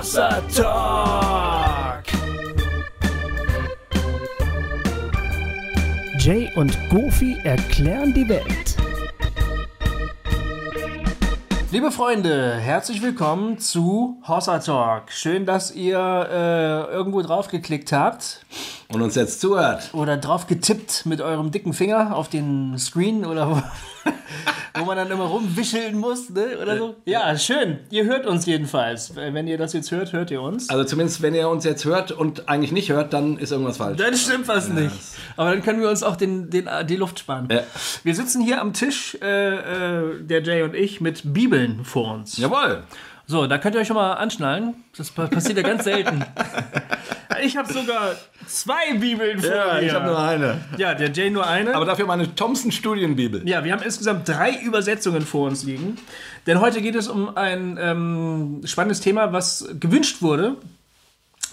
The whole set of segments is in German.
Hossa Talk. Jay und Goofy erklären die Welt. Liebe Freunde, herzlich willkommen zu Hossa Talk. Schön, dass ihr äh, irgendwo drauf geklickt habt Und uns jetzt zuhört. oder drauf getippt mit eurem dicken Finger auf den Screen oder wo, wo man dann immer rumwischeln muss, ne? Oder so. Ja, schön. Ihr hört uns jedenfalls. Wenn ihr das jetzt hört, hört ihr uns. Also zumindest, wenn ihr uns jetzt hört und eigentlich nicht hört, dann ist irgendwas falsch. Dann stimmt was nicht. Aber dann können wir uns auch den, den, die Luft sparen. Ja. Wir sitzen hier am Tisch, äh, äh, der Jay und ich, mit Bibeln vor uns. Jawohl. So, da könnt ihr euch schon mal anschnallen. Das pa- passiert ja ganz selten. ich habe sogar zwei Bibeln vor Ja, mir. ich habe nur eine. ja, der Jay nur eine. Aber dafür meine Thompson Studienbibel. Ja, wir haben insgesamt drei Übersetzungen vor uns liegen. Denn heute geht es um ein ähm, spannendes Thema, was gewünscht wurde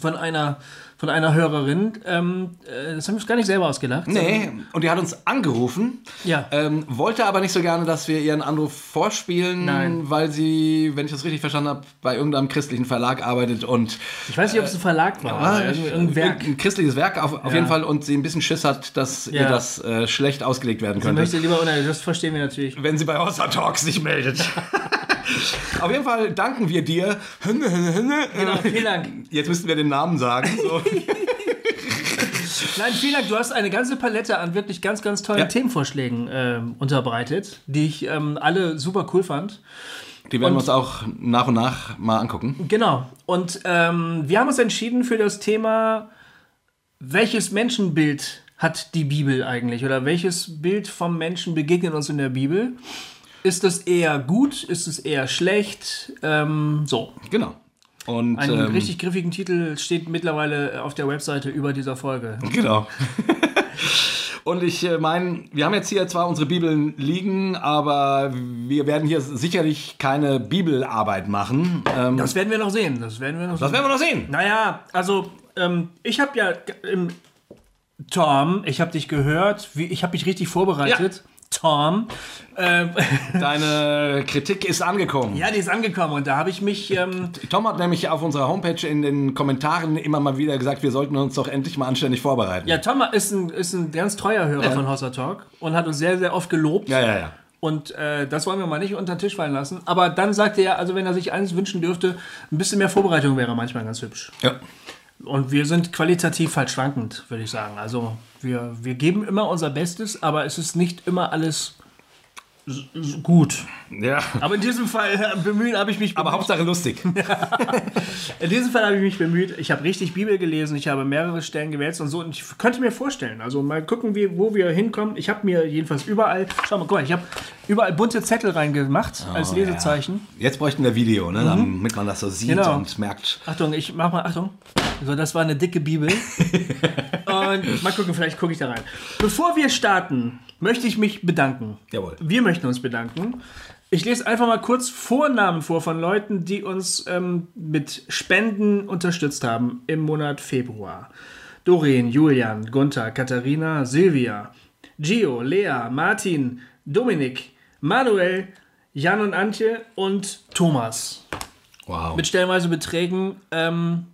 von einer, von einer Hörerin. Ähm, äh, das haben wir uns gar nicht selber ausgedacht. Nee, und die hat uns angerufen, Ja. ähm, wollte aber nicht so gerne, dass wir ihren Anruf vorspielen, Nein. weil sie, wenn ich das richtig verstanden habe, bei irgendeinem christlichen Verlag arbeitet und Ich weiß nicht, ob es ein Verlag war. Oder irgendein irgendein Werk. ein christliches Werk auf, auf Ja. jeden Fall und sie ein bisschen Schiss hat, dass Ja. ihr das äh, schlecht ausgelegt werden könnte. möchte lieber, nein, das verstehen wir natürlich. wenn sie bei Hossa Talks sich meldet. Auf jeden Fall danken wir dir. Genau, vielen Dank. Jetzt müssten wir den Namen sagen. So. Nein, vielen Dank. Du hast eine ganze Palette an wirklich ganz, ganz tollen Ja. Themenvorschlägen ähm, unterbreitet, die ich ähm, alle super cool fand. Die werden Und- wir uns auch nach und nach mal angucken. Genau. Und ähm, wir haben uns entschieden für das Thema, welches Menschenbild hat die Bibel eigentlich? Oder welches Bild vom Menschen begegnet uns in der Bibel? Ist es eher gut? Ist es eher schlecht? Ähm, so. Genau. Und Einen ähm, richtig griffigen Titel steht mittlerweile auf der Webseite über dieser Folge. Genau. Und ich äh, meine, wir haben jetzt hier zwar unsere Bibeln liegen, aber wir werden hier sicherlich keine Bibelarbeit machen. Ähm, Das werden wir noch sehen. Das werden wir noch das sehen. werden wir noch sehen. Naja, also ähm, ich habe ja im Tom, ich habe dich gehört, wie, ich habe mich richtig vorbereitet. Tom, ähm, Deine Kritik ist angekommen. ja, die ist angekommen und da habe ich mich, ähm, Tom hat nämlich auf unserer Homepage in den Kommentaren immer mal wieder gesagt, wir sollten uns doch endlich mal anständig vorbereiten. ja, Tom ist ein, ist ein ganz treuer Hörer von Hossa Talk und hat uns sehr, sehr oft gelobt. ja, ja. ja. Und äh, das wollen wir mal nicht unter den Tisch fallen lassen. Aber dann sagte er, also wenn er sich eines wünschen dürfte, ein bisschen mehr Vorbereitung wäre manchmal ganz hübsch. ja. Und wir sind qualitativ halt schwankend, würde ich sagen. Also wir, wir geben immer unser Bestes, aber es ist nicht immer alles gut. Ja. Aber in diesem Fall äh, bemühen habe ich mich bemüht. Aber Hauptsache lustig. in diesem Fall habe ich mich bemüht. Ich habe richtig Bibel gelesen, ich habe mehrere Stellen gewälzt und so. Und ich könnte mir vorstellen, also mal gucken, wie, wo wir hinkommen. Ich habe mir jedenfalls überall, schau mal, guck mal, ich habe überall bunte Zettel reingemacht als Lesezeichen. Jetzt bräuchten wir Video, ne, damit man das so sieht Genau. und merkt. Achtung, ich mach mal, Achtung. So, das war eine dicke Bibel. Und mal gucken, vielleicht gucke ich da rein. Bevor wir starten, möchte ich mich bedanken. Jawohl. Wir möchten uns bedanken. Ich lese einfach mal kurz Vornamen vor von Leuten, die uns ähm, mit Spenden unterstützt haben im Monat Februar. Doreen, Julian, Gunther, Katharina, Silvia, Gio, Lea, Martin, Dominik, Manuel, Jan und Antje und Thomas. Wow. Mit stellenweise Beträgen, ähm,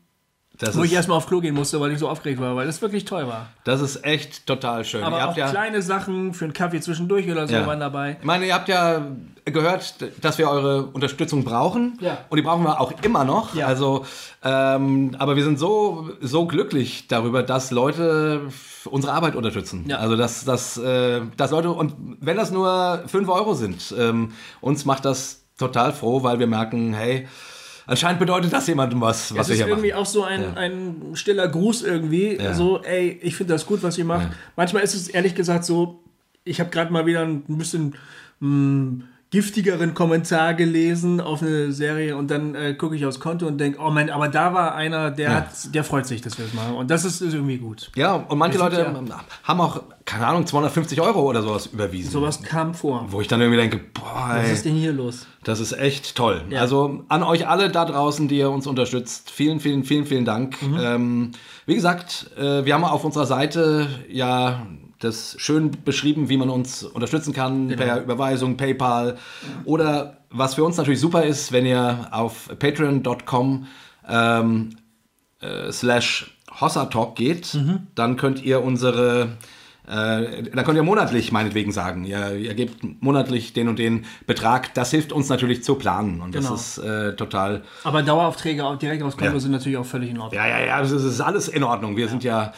Das wo ich erstmal auf Klo gehen musste, weil ich so aufgeregt war, weil das wirklich toll war. das ist echt total schön. Aber ihr auch ja, kleine Sachen für einen Kaffee zwischendurch oder so Ja. waren dabei. ich meine, ihr habt ja gehört, dass wir eure Unterstützung brauchen. Ja. Und die brauchen wir auch immer noch. Ja. Also, ähm, aber wir sind so, so glücklich darüber, dass Leute unsere Arbeit unterstützen. Ja. Also, dass, dass, äh, dass Leute, und wenn das nur 5 Euro sind, ähm, uns macht das total froh, weil wir merken, hey, anscheinend bedeutet das jemandem was, was wir ist hier irgendwie machen. auch so ein, ein stiller Gruß irgendwie. Ja. So, ey, ich finde das gut, was ihr macht. Manchmal ist es ehrlich gesagt so, ich habe gerade mal wieder ein bisschen mh, giftigeren Kommentar gelesen auf eine Serie und dann äh, gucke ich aufs Konto und denke, oh Mann, aber da war einer, der hat, der freut sich, dass wir das machen. Und das ist, ist irgendwie gut. Ja, und manche Leute haben auch, keine Ahnung, 250 Euro oder sowas überwiesen. Sowas kam vor. Wo ich dann irgendwie denke, boah, Was ist denn hier los? das ist echt toll. Ja. Also an euch alle da draußen, die ihr uns unterstützt, vielen, vielen, vielen, vielen Dank. Mhm. Ähm, wie gesagt, äh, wir haben auf unserer Seite ja das schön beschrieben, wie man uns unterstützen kann Genau. per Überweisung, PayPal oder was für uns natürlich super ist, wenn ihr auf patreon.com ähm, äh, slash Hossatalk geht, dann könnt ihr unsere äh, dann könnt ihr monatlich meinetwegen sagen, ihr, ihr gebt monatlich den und den Betrag. Das hilft uns natürlich zu planen und Genau. das ist äh, total Aber Daueraufträge direkt aufs Konto Ja. sind natürlich auch völlig in Ordnung. Ja, ja, ja, es ist alles in Ordnung. Wir sind ja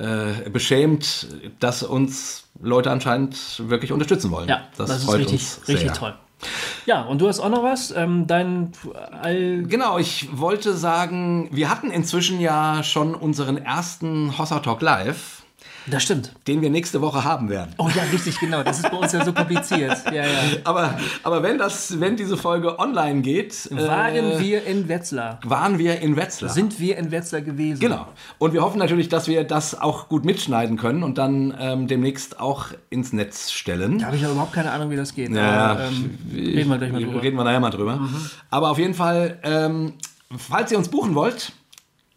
äh, beschämt, dass uns Leute anscheinend wirklich unterstützen wollen. Ja, das, ist freut richtig, uns sehr. richtig toll. Ja, und du hast auch noch was? Ähm, dein All. Genau, ich wollte sagen, wir hatten inzwischen ja schon unseren ersten Hossa Talk Live, Das stimmt. den wir nächste Woche haben werden. Oh ja, richtig, genau. Das ist bei uns ja so kompliziert. Ja, ja. Aber, aber wenn, das, wenn diese Folge online geht, Waren äh, wir in Wetzlar? waren wir in Wetzlar. Sind wir in Wetzlar gewesen? Genau. Und wir hoffen natürlich, dass wir das auch gut mitschneiden können und dann ähm, demnächst auch ins Netz stellen. Da habe ich ja überhaupt keine Ahnung, wie das geht. Ja, Aber, ähm, reden wir gleich mal drüber. Mhm. Reden wir nachher mal drüber. Aber auf jeden Fall, ähm, falls ihr uns buchen wollt,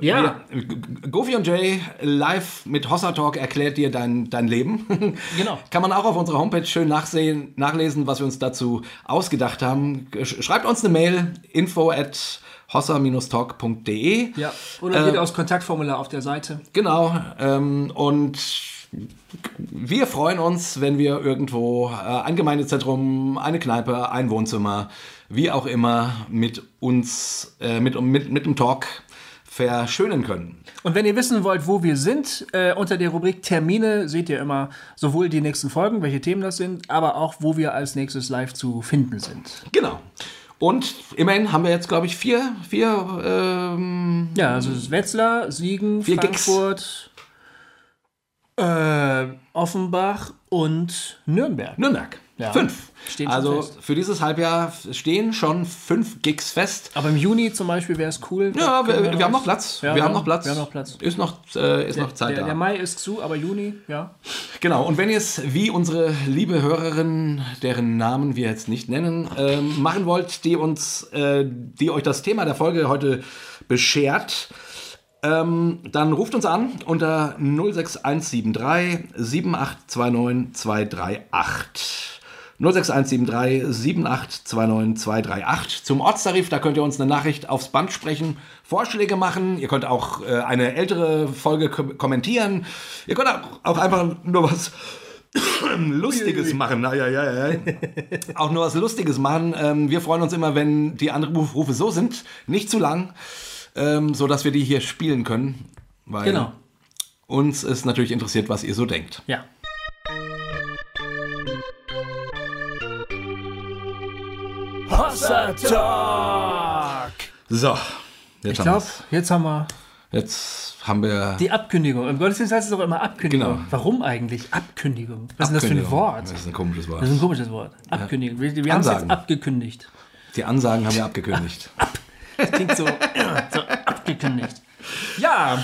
Ja, G- Goofy und Jay live mit Hossa Talk erklärt dir dein, dein Leben. Genau. Kann man auch auf unserer Homepage schön nachsehen, nachlesen, was wir uns dazu ausgedacht haben. Sch- Schreibt uns eine Mail, info at hossa-talk.de. ja. Oder geht aufs Kontaktformular auf der Seite. Genau. Ähm, und wir freuen uns, wenn wir irgendwo äh, ein Gemeindezentrum, eine Kneipe, ein Wohnzimmer, wie auch immer, mit uns, äh, mit, mit, mit dem Talk verschönen können. Und wenn ihr wissen wollt, wo wir sind, äh, unter der Rubrik Termine seht ihr immer sowohl die nächsten Folgen, welche Themen das sind, aber auch, wo wir als nächstes live zu finden sind. Genau. Und immerhin haben wir jetzt, glaube ich, vier, vier, ähm, Ja, also Wetzlar, Siegen. Frankfurt, äh, Offenbach und Nürnberg. Nürnberg. Ja. Fünf. Stehen schon also fest. für dieses Halbjahr stehen schon fünf Gigs fest. Aber im Juni zum Beispiel wäre es cool. Ja, Da wir, können wir haben noch Platz. Ja, wir haben noch Platz. Wir haben noch Platz. Ist noch, äh, ist noch Zeit Der, da. der Mai ist zu, aber Juni, ja. Genau, und wenn ihr es wie unsere liebe Hörerin, deren Namen wir jetzt nicht nennen, ähm, machen wollt, die uns, äh, die euch das Thema der Folge heute beschert, ähm, dann ruft uns an unter 06173 7829 238. 06173 7829 238 zum Ortstarif. Da könnt ihr uns eine Nachricht aufs Band sprechen, Vorschläge machen. Ihr könnt auch äh, eine ältere Folge kom kommentieren. Ihr könnt auch, auch einfach nur was Lustiges machen. Ja, ja, ja, ja. auch nur was Lustiges machen. Ähm, wir freuen uns immer, wenn die Anrufe so sind, nicht zu lang, ähm, so dass wir die hier spielen können. Weil Genau. uns ist natürlich interessiert, was ihr so denkt. Ja. Hossa Talk! So, jetzt Ich haben glaube, jetzt haben wir Jetzt haben wir. die Abkündigung. Im Gottesdienst heißt es auch immer Abkündigung. Genau. Warum eigentlich? Abkündigung. Was ist denn das für ein. Wort? Das ist ein komisches Wort. Das ist ein komisches Wort. Abkündigung. Wir, wir haben es jetzt abgekündigt. Die Ansagen haben wir abgekündigt. Das klingt so, so abgekündigt. Ja,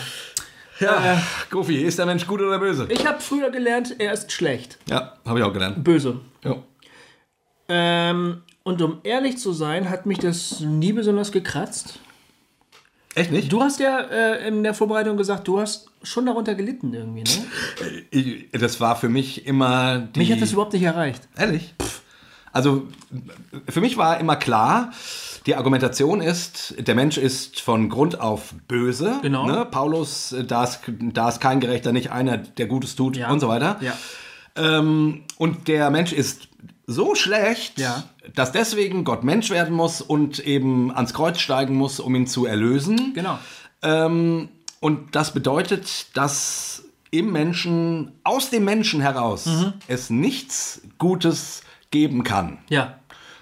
ja, Gofi, ist der Mensch gut oder böse? ich habe früher gelernt, er ist schlecht. Ja, habe ich auch gelernt. Böse. Ja. Ähm, und um ehrlich zu sein, hat mich das nie besonders gekratzt. Echt nicht? Du hast ja äh, in der Vorbereitung gesagt, du hast schon darunter gelitten irgendwie, ne? Das war für mich immer die. Mich hat das überhaupt nicht erreicht. Ehrlich? Also, für mich war immer klar, die Argumentation ist, der Mensch ist von Grund auf böse. Genau. Ne? Paulus, da ist, da ist kein Gerechter, nicht einer, der Gutes tut Ja. und so weiter. Ja. Ähm, und der Mensch ist so schlecht, Ja. dass deswegen Gott Mensch werden muss und eben ans Kreuz steigen muss, um ihn zu erlösen. Genau. Ähm, und das bedeutet, dass im Menschen, aus dem Menschen heraus, Mhm. es nichts Gutes geben kann. Ja.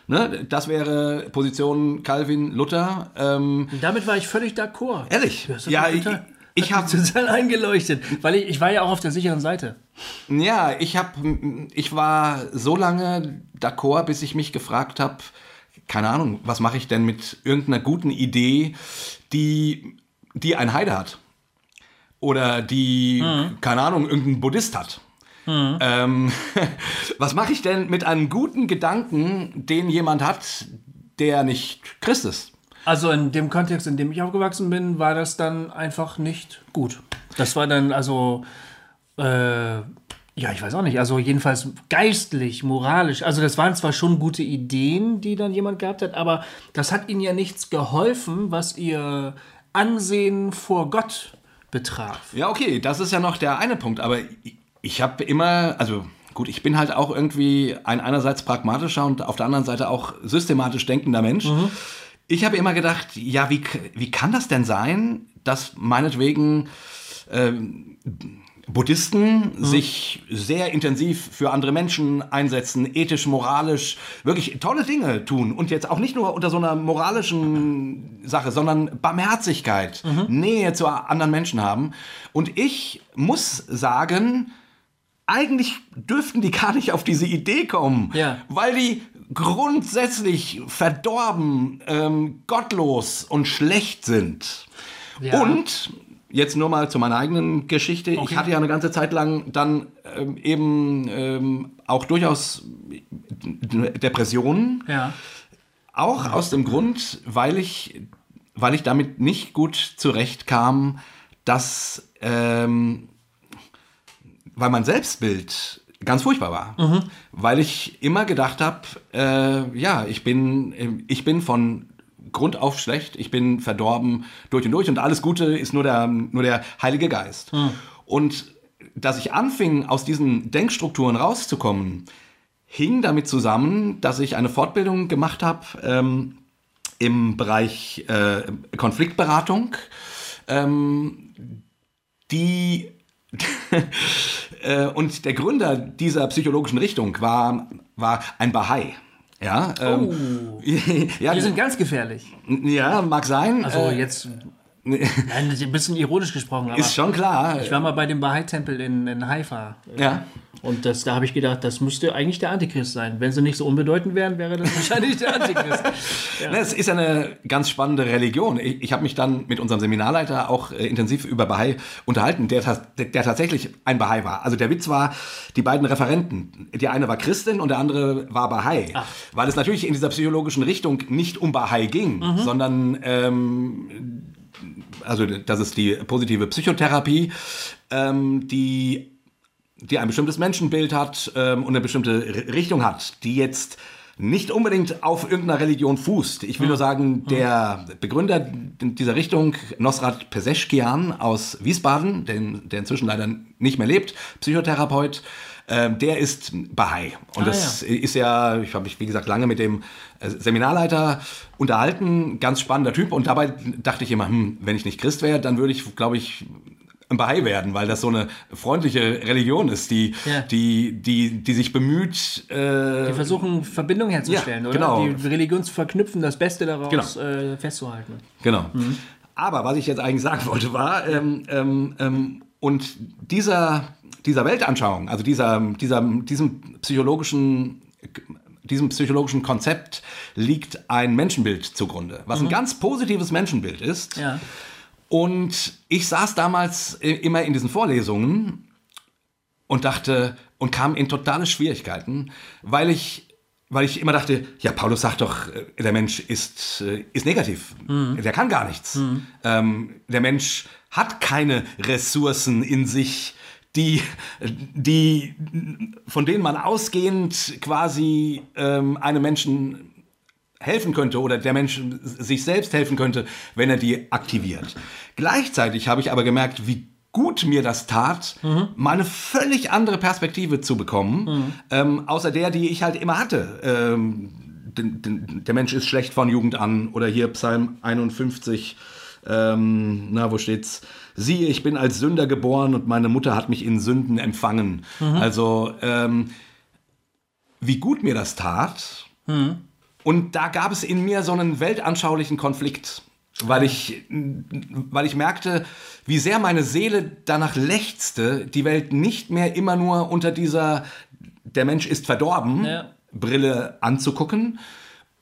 Ne? Das wäre Position Calvin, Luther. Ähm, damit war ich völlig d'accord. ehrlich? Ja, mich ich, ich habe total eingeleuchtet, weil ich, ich war ja auch auf der sicheren Seite. Ja, ich hab, ich war so lange d'accord, bis ich mich gefragt habe, keine Ahnung, was mache ich denn mit irgendeiner guten Idee, die, die ein Heide hat? Oder die, keine Ahnung, irgendein Buddhist hat. Ähm, was mache ich denn mit einem guten Gedanken, den jemand hat, der nicht Christ ist? Also in dem Kontext, in dem ich aufgewachsen bin, war das dann einfach nicht gut. Das war dann also, äh, ja, ich weiß auch nicht, also jedenfalls geistlich, moralisch. Also das waren zwar schon gute Ideen, die dann jemand gehabt hat, aber das hat ihnen ja nichts geholfen, was ihr Ansehen vor Gott betraf. Ja, okay, das ist ja noch der eine Punkt, aber ich, ich habe immer, also gut, ich bin halt auch irgendwie ein einerseits pragmatischer und auf der anderen Seite auch systematisch denkender Mensch. Mhm. Ich habe immer gedacht, ja, wie, wie kann das denn sein, dass meinetwegen ähm, Buddhisten mhm. sich sehr intensiv für andere Menschen einsetzen, ethisch, moralisch, wirklich tolle Dinge tun und jetzt auch nicht nur unter so einer moralischen Sache, sondern Barmherzigkeit, mhm. Nähe zu anderen Menschen haben. Und ich muss sagen, eigentlich dürften die gar nicht auf diese Idee kommen, ja. weil die grundsätzlich verdorben, ähm, gottlos und schlecht sind. Ja. Und jetzt nur mal zu meiner eigenen Geschichte. Okay. Ich hatte ja eine ganze Zeit lang dann ähm, eben ähm, auch durchaus Depressionen. Ja. Auch aus dem Grund, weil ich, weil ich damit nicht gut zurechtkam, dass, ähm, weil mein Selbstbild ganz furchtbar war. Mhm. Weil ich immer gedacht habe, äh, ja, ich bin, ich bin von Grund auf schlecht, ich bin verdorben durch und durch und alles Gute ist nur der, nur der Heilige Geist. Mhm. Und dass ich anfing, aus diesen Denkstrukturen rauszukommen, hing damit zusammen, dass ich eine Fortbildung gemacht habe ähm, im Bereich äh, Konfliktberatung, ähm, die und der Gründer dieser psychologischen Richtung war, war ein Bahai. Ja, ähm, oh. ja, die sind ganz gefährlich. Ja, mag sein. Also äh, jetzt Nein, ein bisschen ironisch gesprochen. ist schon klar. Ich war mal bei dem Bahai-Tempel in, in Haifa. Ja. Und das, da habe ich gedacht, das müsste eigentlich der Antichrist sein. Wenn sie nicht so unbedeutend wären, wäre das wahrscheinlich der Antichrist. Ja. Es ist eine ganz spannende Religion. Ich, ich habe mich dann mit unserem Seminarleiter auch äh, intensiv über Bahai unterhalten, der, der, der, tatsächlich ein Bahai war. Also der Witz war, die beiden Referenten, die eine war Christin und der andere war Bahai. Ach. Weil es natürlich in dieser psychologischen Richtung nicht um Bahai ging, mhm. sondern ähm, also das ist die positive Psychotherapie, ähm, die die ein bestimmtes Menschenbild hat ähm, und eine bestimmte Richtung hat, die jetzt nicht unbedingt auf irgendeiner Religion fußt. Ich will nur sagen, der Begründer dieser Richtung, Nosrat Peseschkian aus Wiesbaden, den, der inzwischen leider nicht mehr lebt, Psychotherapeut, äh, der ist Bahai. Und ah, das ja. ist ja, ich habe mich, wie gesagt, lange mit dem äh, Seminarleiter unterhalten, ganz spannender Typ. Und dabei dachte ich immer, hm, wenn ich nicht Christ wäre, dann würde ich, glaube ich, Bahai werden, weil das so eine freundliche Religion ist, die, ja. die, die, die sich bemüht. Äh, die versuchen, Verbindung herzustellen, ja, oder? Genau. Die Religion zu verknüpfen, das Beste daraus genau. äh, festzuhalten. Genau. Mhm. Aber was ich jetzt eigentlich sagen wollte, war, ähm, ähm, ähm, und dieser, dieser Weltanschauung, also dieser, dieser, diesem psychologischen diesem psychologischen Konzept liegt ein Menschenbild zugrunde, was mhm. ein ganz positives Menschenbild ist. Ja. Und ich saß damals immer in diesen Vorlesungen und dachte und kam in totale Schwierigkeiten, weil ich weil ich immer dachte, ja, Paulus sagt doch, äh, der Mensch ist, äh, ist negativ. Mhm. Der kann gar nichts. Mhm. Ähm, der Mensch hat keine Ressourcen in sich, die, die, von denen man ausgehend quasi ähm, einem Menschen helfen könnte oder der Mensch sich selbst helfen könnte, wenn er die aktiviert. Gleichzeitig habe ich aber gemerkt, wie gut mir das tat, mhm. mal eine völlig andere Perspektive zu bekommen, mhm. ähm, außer der, die ich halt immer hatte. Ähm, der Mensch ist schlecht von Jugend an oder hier Psalm 51, ähm, na, wo steht's? Siehe, ich bin als Sünder geboren und meine Mutter hat mich in Sünden empfangen. Mhm. Also, ähm, wie gut mir das tat. Und da gab es in mir so einen weltanschaulichen Konflikt, weil ich, weil ich merkte, wie sehr meine Seele danach lechzte, die Welt nicht mehr immer nur unter dieser der Mensch ist verdorben ja. Brille anzugucken.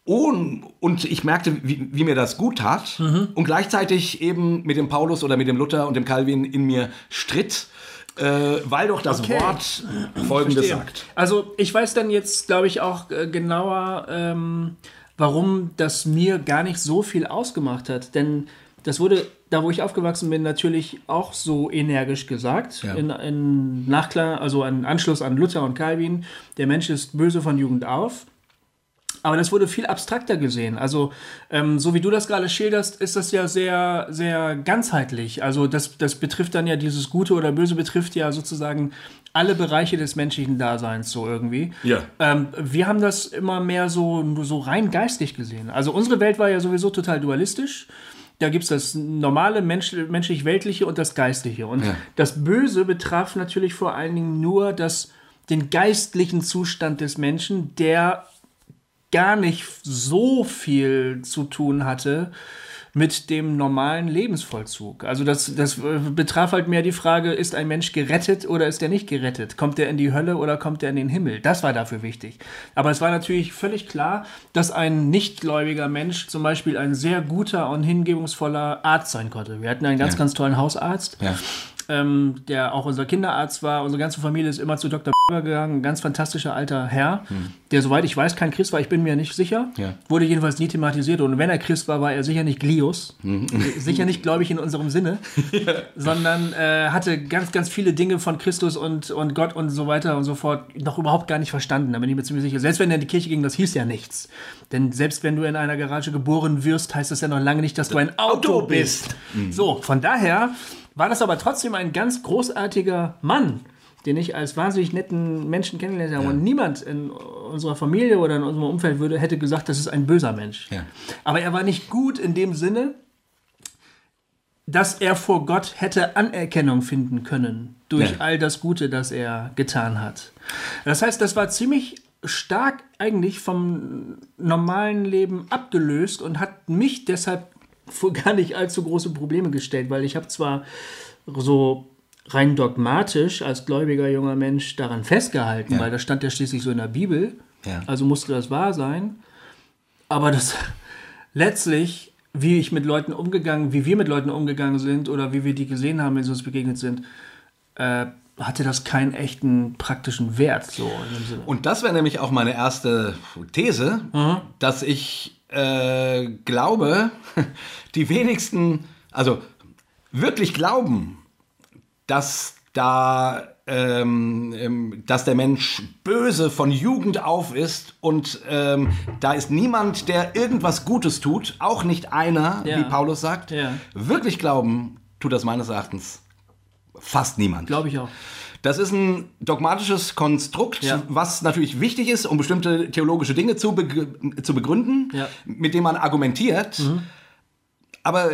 Und, und ich merkte, wie, wie, mir das gut tat. Mhm. Und gleichzeitig eben mit dem Paulus oder mit dem Luther und dem Calvin in mir stritt. Äh, weil doch das okay. Wort Folgendes Verstehe. sagt. Also ich weiß dann jetzt, glaube ich, auch äh, genauer, ähm, warum das mir gar nicht so viel ausgemacht hat. Denn das wurde, da wo ich aufgewachsen bin, natürlich auch so energisch gesagt. Ja. In, in Nachklar, also ein Anschluss an Luther und Calvin. Der Mensch ist böse von Jugend auf. Aber das wurde viel abstrakter gesehen. Also, ähm, so wie du das gerade schilderst, ist das ja sehr, sehr ganzheitlich. Also, das, das betrifft dann ja dieses Gute oder Böse, betrifft ja sozusagen alle Bereiche des menschlichen Daseins so irgendwie. Ja. Ähm, wir haben das immer mehr so, so rein geistig gesehen. Also, unsere Welt war ja sowieso total dualistisch. Da gibt es das normale Mensch, menschlich-weltliche und das Geistliche. Und Ja. das Böse betraf natürlich vor allen Dingen nur das, den geistlichen Zustand des Menschen, der gar nicht so viel zu tun hatte mit dem normalen Lebensvollzug. Also das, das äh, betraf halt mehr die Frage, ist ein Mensch gerettet oder ist er nicht gerettet? Kommt er in die Hölle oder kommt er in den Himmel? Das war dafür wichtig. Aber es war natürlich völlig klar, dass ein nichtgläubiger Mensch zum Beispiel ein sehr guter und hingebungsvoller Arzt sein konnte. Wir hatten einen ganz, Ja. ganz tollen Hausarzt Ja. Ähm, der auch unser Kinderarzt war. Unsere ganze Familie ist immer zu Dr. gegangen. Ein ganz fantastischer alter Herr, der, soweit ich weiß, kein Christ war. Ich bin mir nicht sicher. Ja. Wurde jedenfalls nie thematisiert. Und wenn er Christ war, war er sicher nicht Glios. Hm. sicher nicht gläubig in unserem Sinne. Sondern äh, hatte ganz, ganz viele Dinge von Christus und, und Gott und so weiter und so fort noch überhaupt gar nicht verstanden. Da bin ich mir ziemlich sicher. Selbst wenn er in die Kirche ging, das hieß ja nichts. Denn selbst wenn du in einer Garage geboren wirst, heißt das ja noch lange nicht, dass du ein Auto bist. bist. So, von daher war das aber trotzdem ein ganz großartiger Mann, den ich als wahnsinnig netten Menschen kennengelernt habe. Und niemand in unserer Familie oder in unserem Umfeld würde, hätte gesagt, das ist ein böser Mensch. Ja. Aber er war nicht gut in dem Sinne, dass er vor Gott hätte Anerkennung finden können durch Ja. all das Gute, das er getan hat. Das heißt, das war ziemlich stark eigentlich vom normalen Leben abgelöst und hat mich deshalb vor gar nicht allzu große Probleme gestellt, weil ich habe zwar so rein dogmatisch als gläubiger junger Mensch daran festgehalten, Ja. weil das stand ja schließlich so in der Bibel, Ja. also musste das wahr sein, aber das letztlich, wie ich mit Leuten umgegangen, wie wir mit Leuten umgegangen sind oder wie wir die gesehen haben, wenn sie uns begegnet sind, äh, hatte das keinen echten praktischen Wert so. Und das wäre nämlich auch meine erste These, dass ich äh, glaube, die wenigsten, also wirklich glauben, dass da, ähm, ähm, dass der Mensch böse von Jugend auf ist und ähm, da ist niemand, der irgendwas Gutes tut, auch nicht einer, Ja. wie Paulus sagt. Ja. Wirklich glauben tut das meines Erachtens fast niemand. Glaube ich auch. Das ist ein dogmatisches Konstrukt, Ja. was natürlich wichtig ist, um bestimmte theologische Dinge zu, begr- zu begründen, Ja. mit dem man argumentiert. Mhm. Aber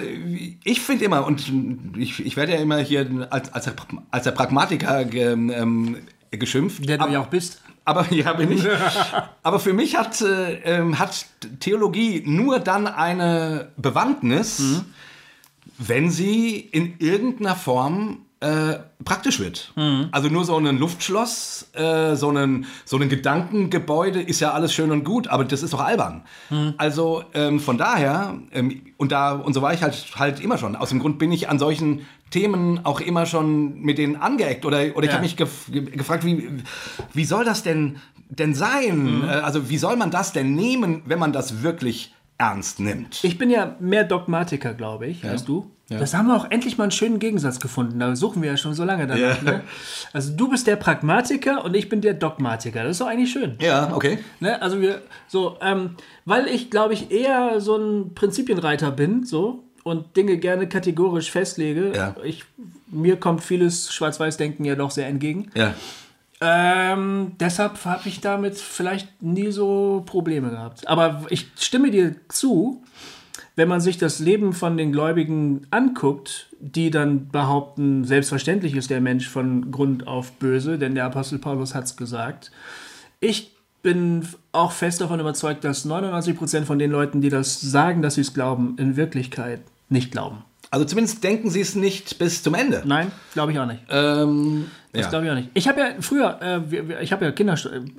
ich finde immer, und ich, ich werde ja immer hier als, als, der, als der Pragmatiker ge, ähm, geschimpft. Der du ja auch bist. aber ja, bin ich. aber für mich hat, äh, hat Theologie nur dann eine Bewandtnis, Mhm. wenn sie in irgendeiner Form äh, praktisch wird. Mhm. Also nur so ein Luftschloss, äh, so, ein, so ein Gedankengebäude ist ja alles schön und gut, aber das ist doch albern. Mhm. Also ähm, von daher, ähm, und da, und so war ich halt, halt immer schon. Aus dem Grund bin ich an solchen Themen auch immer schon mit denen angeeckt. Oder, oder ich Ja. habe mich gef ge gefragt, wie, wie soll das denn, denn sein? Mhm. Äh, Also wie soll man das denn nehmen, wenn man das wirklich ernst nimmt? Ich bin ja mehr Dogmatiker, glaube ich, als du. Ja. Das haben wir auch endlich mal einen schönen Gegensatz gefunden. Da suchen wir ja schon so lange danach. Ja. Ne? Also du bist der Pragmatiker und ich bin der Dogmatiker. Das ist doch eigentlich schön. ja, okay. Ne? Also wir so, ähm, weil ich glaube ich eher so ein Prinzipienreiter bin, so und Dinge gerne kategorisch festlege. Ja. Ich, mir kommt vieles Schwarz-Weiß-Denken ja doch sehr entgegen. Ja. Ähm, deshalb habe ich damit vielleicht nie so Probleme gehabt. Aber ich stimme dir zu, wenn man sich das Leben von den Gläubigen anguckt, die dann behaupten, selbstverständlich ist der Mensch von Grund auf böse, denn der Apostel Paulus hat es gesagt. Ich bin auch fest davon überzeugt, dass 99% von den Leuten, die das sagen, dass sie es glauben, in Wirklichkeit nicht glauben. Also zumindest denken sie es nicht bis zum Ende. Nein, glaube ich auch nicht. Ähm, Das ja. glaube ich auch nicht. Ich habe ja früher, äh, ich habe ja Kinder.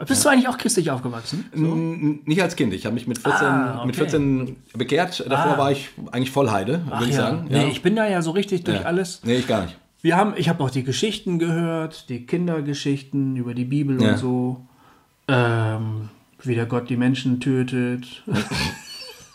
Bist du eigentlich auch christlich aufgewachsen? N- Nicht als Kind. Ich habe mich mit 14, Ah, okay. mit 14 bekehrt. Davor Ah. war ich eigentlich Vollheide, würde ich sagen. Nee, ich bin da ja so richtig durch Ja. alles. Nee, ich gar nicht. Wir haben, ich habe auch die Geschichten gehört, die Kindergeschichten über die Bibel Ja. und so. Ähm, wie der Gott die Menschen tötet.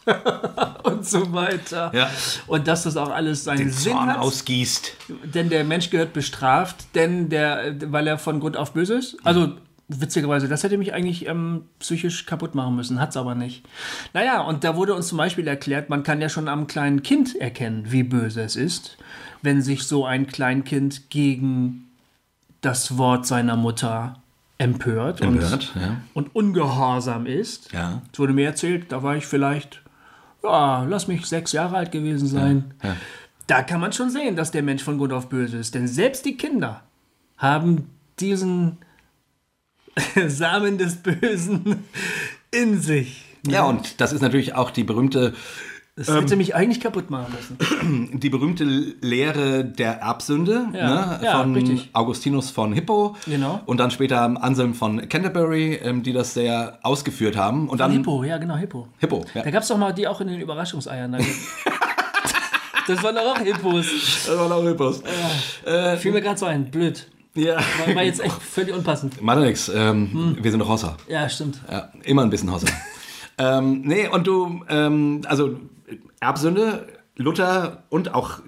und so weiter. Ja. Und dass das auch alles seinen Den Sinn Zorn hat. ausgießt. Denn der Mensch gehört bestraft, denn der, weil er von Grund auf böse ist. Also witzigerweise, das hätte mich eigentlich ähm, psychisch kaputt machen müssen, hat's aber nicht. Naja, und da wurde uns zum Beispiel erklärt, man kann ja schon am kleinen Kind erkennen, wie böse es ist, wenn sich so ein Kleinkind gegen das Wort seiner Mutter empört, Empört, und, ja. und ungehorsam ist. Ja. Es wurde mir erzählt, da war ich vielleicht, ja, lass mich sechs Jahre alt gewesen sein. Ja. Da kann man schon sehen, dass der Mensch von Grund auf böse ist. Denn selbst die Kinder haben diesen Samen des Bösen in sich. Ja, und das ist natürlich auch die berühmte, Das hätte mich eigentlich kaputt machen müssen. die berühmte Lehre der Erbsünde Ja, ne, ja, von richtig. Augustinus von Hippo Genau. und dann später Anselm von Canterbury, ähm, die das sehr ausgeführt haben. Und dann Hippo, ja genau, Hippo. Hippo, ja. Da gab es doch mal die auch in den Überraschungseiern. Da das waren doch auch Hippos. Das war auch Hippos. Fiel mir gerade so ein, blöd. Ja. War, war jetzt echt völlig unpassend. Macht nix, ähm, Hm. wir sind doch Hosser. Ja, stimmt. Ja, immer ein bisschen Hosser. Ähm, nee, und du, ähm, also Erbsünde, Luther und auch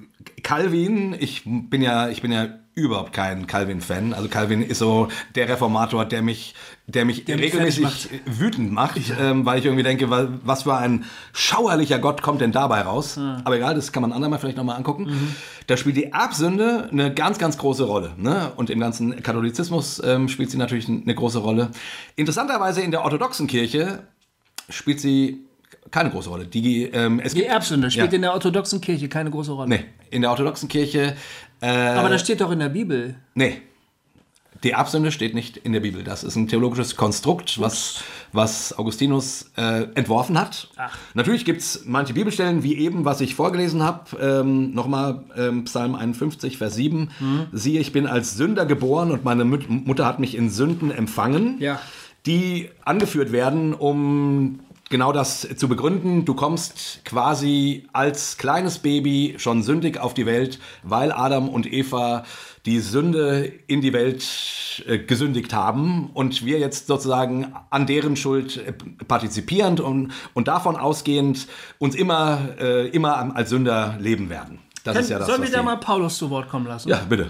Calvin, ich bin ja, ich bin ja überhaupt kein Calvin-Fan. Also Calvin ist so der Reformator, der mich, der mich mich regelmäßig fertig wütend macht, ähm, weil ich irgendwie denke, wa- was für ein schauerlicher Gott kommt denn dabei raus? Aber egal, das kann man andermal vielleicht nochmal angucken. Da spielt die Erbsünde eine ganz, ganz große Rolle. Ne? Und im ganzen Katholizismus ähm, spielt sie natürlich eine große Rolle. Interessanterweise in der orthodoxen Kirche spielt sie keine große Rolle. Die, ähm, es Die gibt, Erbsünde spielt Ja. in der orthodoxen Kirche keine große Rolle. Nee, in der orthodoxen Kirche. Äh, Aber das steht doch in der Bibel. Nee. Die Erbsünde steht nicht in der Bibel. Das ist ein theologisches Konstrukt, was, was Augustinus äh, entworfen hat. Ach. Natürlich gibt es manche Bibelstellen, wie eben, was ich vorgelesen habe. Ähm, Nochmal ähm, Psalm 51, Vers 7. Mhm. Siehe, ich bin als Sünder geboren und meine Mut Mutter hat mich in Sünden empfangen. Ja. Die angeführt werden, um genau das zu begründen. Du kommst quasi als kleines Baby schon sündig auf die Welt, weil Adam und Eva die Sünde in die Welt äh, gesündigt haben und wir jetzt sozusagen an deren Schuld äh, partizipierend und, und davon ausgehend uns immer, äh, immer als Sünder leben werden. Das ist ja das, Sollen wir da mal Paulus zu Wort kommen lassen? Ja, bitte.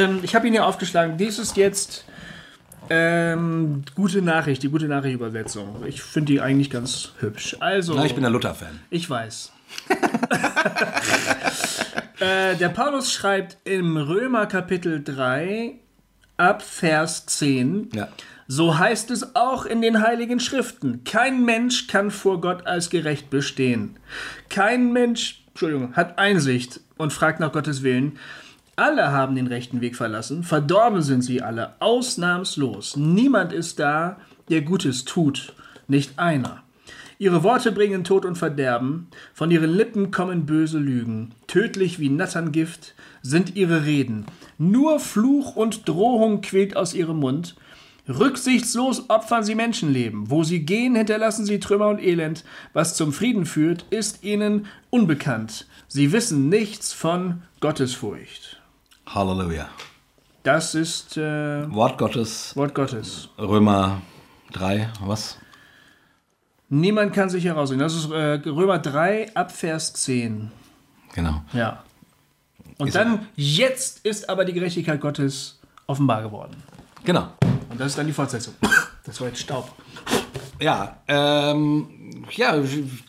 Ähm, ich habe ihn ja aufgeschlagen. Dies ist jetzt ähm, gute Nachricht, die gute Nachricht-Übersetzung. Ich finde die eigentlich ganz hübsch. Also, Na, ich bin ein Luther-Fan. ich weiß. äh, der Paulus schreibt im Römer Kapitel 3 ab Vers 10. Ja. So heißt es auch in den heiligen Schriften. Kein Mensch kann vor Gott als gerecht bestehen. Kein Mensch, Entschuldigung, hat Einsicht und fragt nach Gottes Willen. Alle haben den rechten Weg verlassen. Verdorben sind sie alle, ausnahmslos. Niemand ist da, der Gutes tut. Nicht einer. Ihre Worte bringen Tod und Verderben, von ihren Lippen kommen böse Lügen. Tödlich wie Natterngift sind ihre Reden. Nur Fluch und Drohung quillt aus ihrem Mund. Rücksichtslos opfern sie Menschenleben. Wo sie gehen, hinterlassen sie Trümmer und Elend. Was zum Frieden führt, ist ihnen unbekannt. Sie wissen nichts von Gottesfurcht. Halleluja. Das ist äh, Wort Gottes, Wort Gottes. Römer 3, was? Niemand kann sich herausreden. Das ist äh, Römer 3 ab Vers 10. Genau. Ja. Und Ist dann, jetzt ist aber die Gerechtigkeit Gottes offenbar geworden. Genau. Und das ist dann die Fortsetzung. Das war jetzt Staub. Ja, ähm, ja,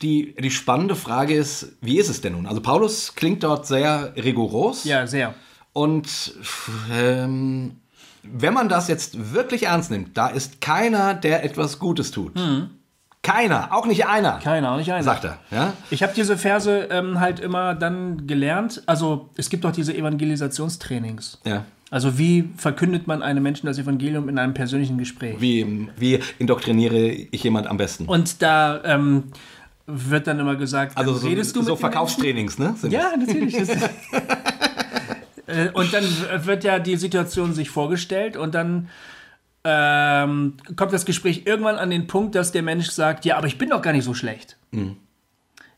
die, die spannende Frage ist, wie ist es denn nun? Also Paulus klingt dort sehr rigoros. Ja, sehr. Und ähm, wenn man das jetzt wirklich ernst nimmt, da ist keiner, der etwas Gutes tut. Keiner, auch nicht einer, Keiner, auch nicht einer. sagt er. Ja? Ich habe diese Verse ähm, halt immer dann gelernt. Also es gibt doch diese Evangelisationstrainings. Ja. Also wie verkündet man einem Menschen das Evangelium in einem persönlichen Gespräch? Wie, wie indoktriniere ich jemand am besten? Und da ähm, wird dann immer gesagt, also dann so, redest du so mit den Verkaufstrainings, ne? Sind Ja, natürlich. Äh, und dann wird ja die Situation sich vorgestellt und dann ähm, kommt das Gespräch irgendwann an den Punkt, dass der Mensch sagt, ja, aber ich bin doch gar nicht so schlecht. Mhm.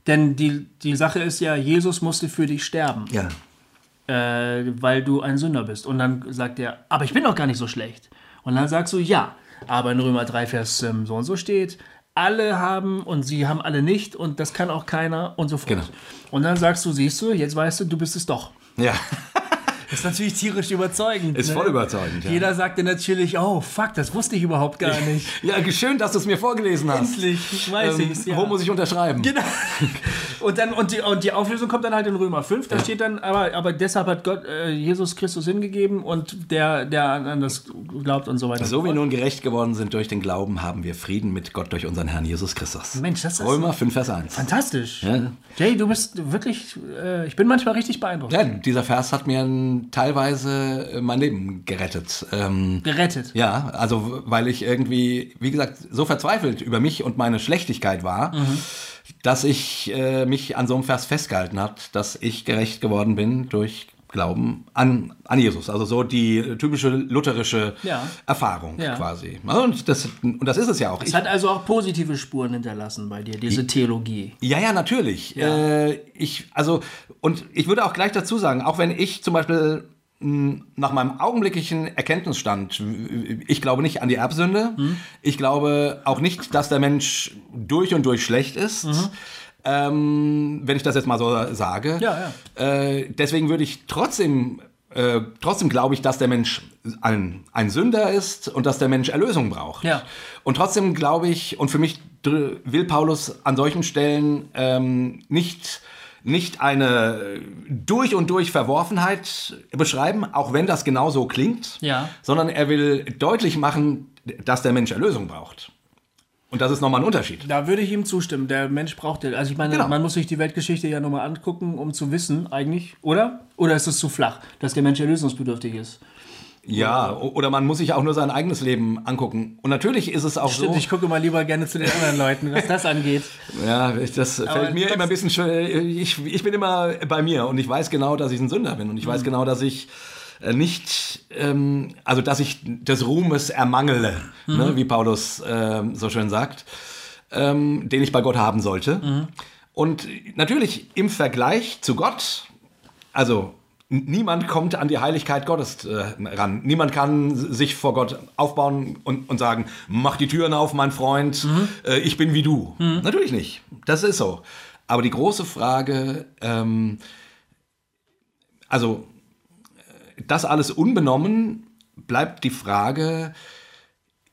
Denn die, die Sache ist ja, Jesus musste für dich sterben, Ja. äh, weil du ein Sünder bist. Und dann sagt er, aber ich bin doch gar nicht so schlecht. Und dann sagst du, ja, aber in Römer 3, Vers ähm, so und so steht, alle haben und sie haben alle nicht und das kann auch keiner und so fort. Genau. Und dann sagst du, siehst du, jetzt weißt du, du bist es doch. Ja. Das ist natürlich tierisch überzeugend. Ist ne? voll überzeugend, ja. Jeder sagte natürlich, oh fuck, das wusste ich überhaupt gar nicht. Ja, schön, dass du es mir vorgelesen hast. Endlich, ich weiß Ähm, ich's, ja. Wo muss ich unterschreiben? Genau. Und, dann, und, die, und die Auflösung kommt dann halt in Römer 5. Da steht dann, aber, aber deshalb hat Gott äh, Jesus Christus hingegeben und der, der an das glaubt und so weiter. So wir nun gerecht geworden sind durch den Glauben, haben wir Frieden mit Gott durch unseren Herrn Jesus Christus. Mensch, das ist Römer 5, Vers 1. fantastisch. Ja. Jay, du bist wirklich, äh, ich bin manchmal richtig beeindruckt. Ja, dieser Vers hat mir teilweise äh, mein Leben gerettet. Ähm, Gerettet. ja, also weil ich irgendwie, wie gesagt, so verzweifelt über mich und meine Schlechtigkeit war, dass ich äh, mich an so einem Vers festgehalten hat, dass ich gerecht geworden bin durch Glauben an, an Jesus. Also so die typische lutherische Ja. Erfahrung Ja. quasi. Und das, und das ist es ja auch. Es hat also auch positive Spuren hinterlassen bei dir, diese Theologie. Ja, ja, natürlich. Äh, ich, also, und ich würde auch gleich dazu sagen, auch wenn ich zum Beispiel mh, nach meinem augenblicklichen Erkenntnisstand, ich glaube nicht an die Erbsünde, ich glaube auch nicht, dass der Mensch durch und durch schlecht ist. Ähm, wenn ich das jetzt mal so sage. Ja, Äh, deswegen würde ich trotzdem, äh, trotzdem glaube ich, dass der Mensch ein, ein Sünder ist und dass der Mensch Erlösung braucht. Ja. Und trotzdem glaube ich, und für mich will Paulus an solchen Stellen ähm, nicht, nicht eine durch und durch Verworfenheit beschreiben, auch wenn das genauso klingt, Ja. sondern er will deutlich machen, dass der Mensch Erlösung braucht. Und das ist nochmal ein Unterschied. Da würde ich ihm zustimmen. Der Mensch braucht, also ich meine, Genau. man muss sich die Weltgeschichte ja nochmal angucken, um zu wissen, eigentlich, oder? Oder ist es zu flach, dass der Mensch erlösungsbedürftig ist? Ja, oder man muss sich auch nur sein eigenes Leben angucken. Und natürlich ist es auch Stimmt, so. ich gucke mal lieber gerne zu den anderen Leuten, was das angeht. Ja, das fällt mir immer ein bisschen schwer. Ich, ich bin immer bei mir und ich weiß genau, dass ich ein Sünder bin und ich weiß Mhm. genau, dass ich nicht, ähm, also dass ich des Ruhmes ermangele, Mhm. ne, wie Paulus ähm, so schön sagt, ähm, den ich bei Gott haben sollte. Mhm. Und natürlich im Vergleich zu Gott, also niemand kommt an die Heiligkeit Gottes äh, ran. Niemand kann sich vor Gott aufbauen und, und sagen, mach die Türen auf, mein Freund, äh, ich bin wie du. Natürlich nicht. Das ist so. Aber die große Frage, ähm, also äh, das alles unbenommen, bleibt die Frage,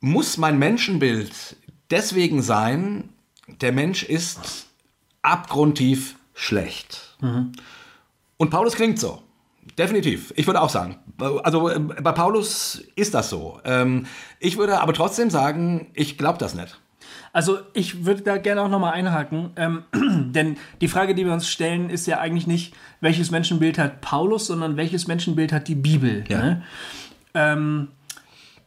muss mein Menschenbild deswegen sein, der Mensch ist abgrundtief schlecht. Und Paulus klingt so. Definitiv. Ich würde auch sagen. Also äh, bei Paulus ist das so. Ähm, ich würde aber trotzdem sagen, ich glaube das nicht. Also ich würde da gerne auch nochmal einhaken, ähm, denn die Frage, die wir uns stellen, ist ja eigentlich nicht, welches Menschenbild hat Paulus, sondern welches Menschenbild hat die Bibel. Ja. Ne? Ähm,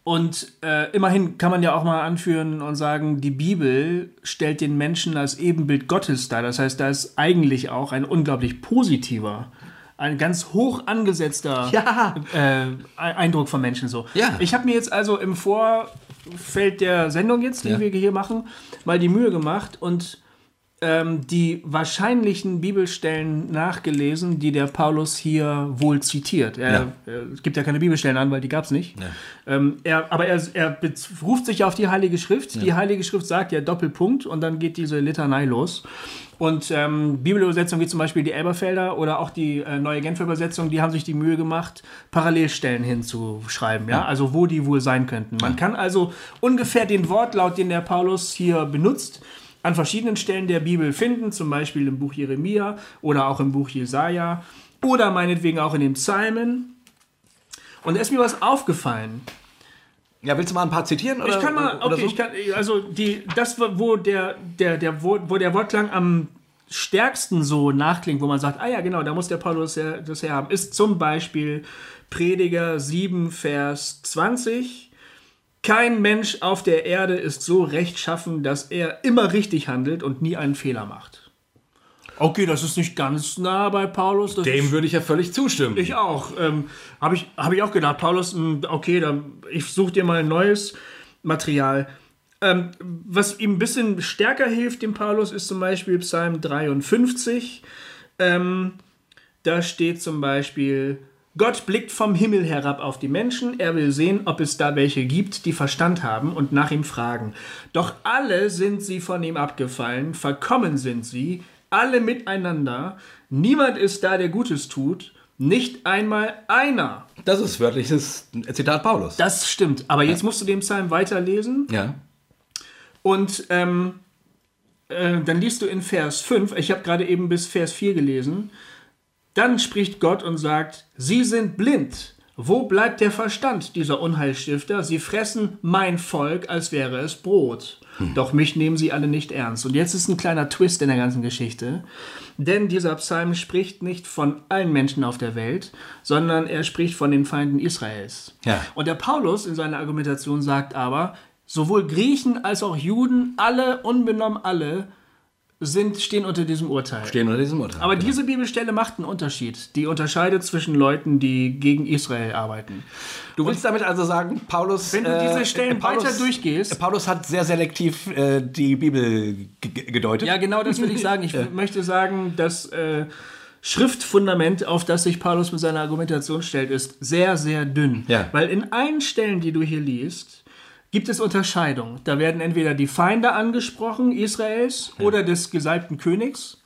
und äh, immerhin kann man ja auch mal anführen und sagen, die Bibel stellt den Menschen als Ebenbild Gottes dar. Das heißt, da ist eigentlich auch ein unglaublich positiver, ein ganz hoch angesetzter Ja. äh, Eindruck von Menschen so. Ja. Ich habe mir jetzt also im Vorfeld der Sendung jetzt, die Ja. wir hier machen, mal die Mühe gemacht und ähm, die wahrscheinlichen Bibelstellen nachgelesen, die der Paulus hier wohl zitiert. Er, Ja. er gibt ja keine Bibelstellen an, weil die gab es nicht. Ähm, er, aber er, er beruft sich auf die Heilige Schrift. Die Heilige Schrift sagt ja Doppelpunkt und dann geht diese Litanei los. Und ähm, Bibelübersetzungen wie zum Beispiel die Elberfelder oder auch die äh, neue Genfer Übersetzung, die haben sich die Mühe gemacht, Parallelstellen hinzuschreiben, ja? also wo die wohl sein könnten. Man kann also ungefähr den Wortlaut, den der Paulus hier benutzt, an verschiedenen Stellen der Bibel finden, zum Beispiel im Buch Jeremia oder auch im Buch Jesaja oder meinetwegen auch in den Psalmen. Und da ist mir was aufgefallen. Ja, willst du mal ein paar zitieren? Oder, Ich kann mal, okay, so? ich kann, also die, das, wo der, der, der, wo, wo der Wortklang am stärksten so nachklingt, wo man sagt, ah ja, genau, da muss der Paulus her, das herhaben, ist zum Beispiel Prediger 7, Vers 20. Kein Mensch auf der Erde ist so rechtschaffen, dass er immer richtig handelt und nie einen Fehler macht. Okay, das ist nicht ganz nah bei Paulus. Das Dem ist, würde ich ja völlig zustimmen. ich auch. Ähm, Habe ich, hab ich auch gedacht, Paulus, mh, okay, dann, ich suche dir mal ein neues Material. Ähm, was ihm ein bisschen stärker hilft, dem Paulus, ist zum Beispiel Psalm 53. Ähm, da steht zum Beispiel, Gott blickt vom Himmel herab auf die Menschen, er will sehen, ob es da welche gibt, die Verstand haben und nach ihm fragen. Doch alle sind sie von ihm abgefallen, verkommen sind sie, alle miteinander, niemand ist da, der Gutes tut, Nicht einmal einer. Das ist wörtliches Zitat Paulus. Das stimmt. Aber jetzt musst du den Psalm weiterlesen. ja. Und ähm, äh, dann liest du in Vers 5, ich habe gerade eben bis Vers 4 gelesen, dann spricht Gott und sagt, sie sind blind. Wo bleibt der Verstand dieser Unheilstifter? Sie fressen mein Volk, als wäre es Brot. Doch mich nehmen sie alle nicht ernst. Und jetzt ist ein kleiner Twist in der ganzen Geschichte. Denn dieser Psalm spricht nicht von allen Menschen auf der Welt, sondern er spricht von den Feinden Israels. Ja. Und der Paulus in seiner Argumentation sagt aber, sowohl Griechen als auch Juden, alle, unbenommen alle, sind, stehen unter diesem Urteil. Stehen unter diesem Urteil. Aber diese Bibelstelle macht einen Unterschied. Die unterscheidet zwischen Leuten, die gegen Israel arbeiten. Du willst damit also sagen, Paulus. Wenn du diese Stellen Paulus, weiter durchgehst- Paulus hat sehr selektiv äh, die Bibel ge- gedeutet. Ja, genau das will ich sagen. Ich möchte sagen, das äh, Schriftfundament, auf das sich Paulus mit seiner Argumentation stellt, ist sehr, sehr dünn. Ja. Weil in allen Stellen, die du hier liest, gibt es Unterscheidungen. Da werden entweder die Feinde angesprochen Israels oder des gesalbten Königs.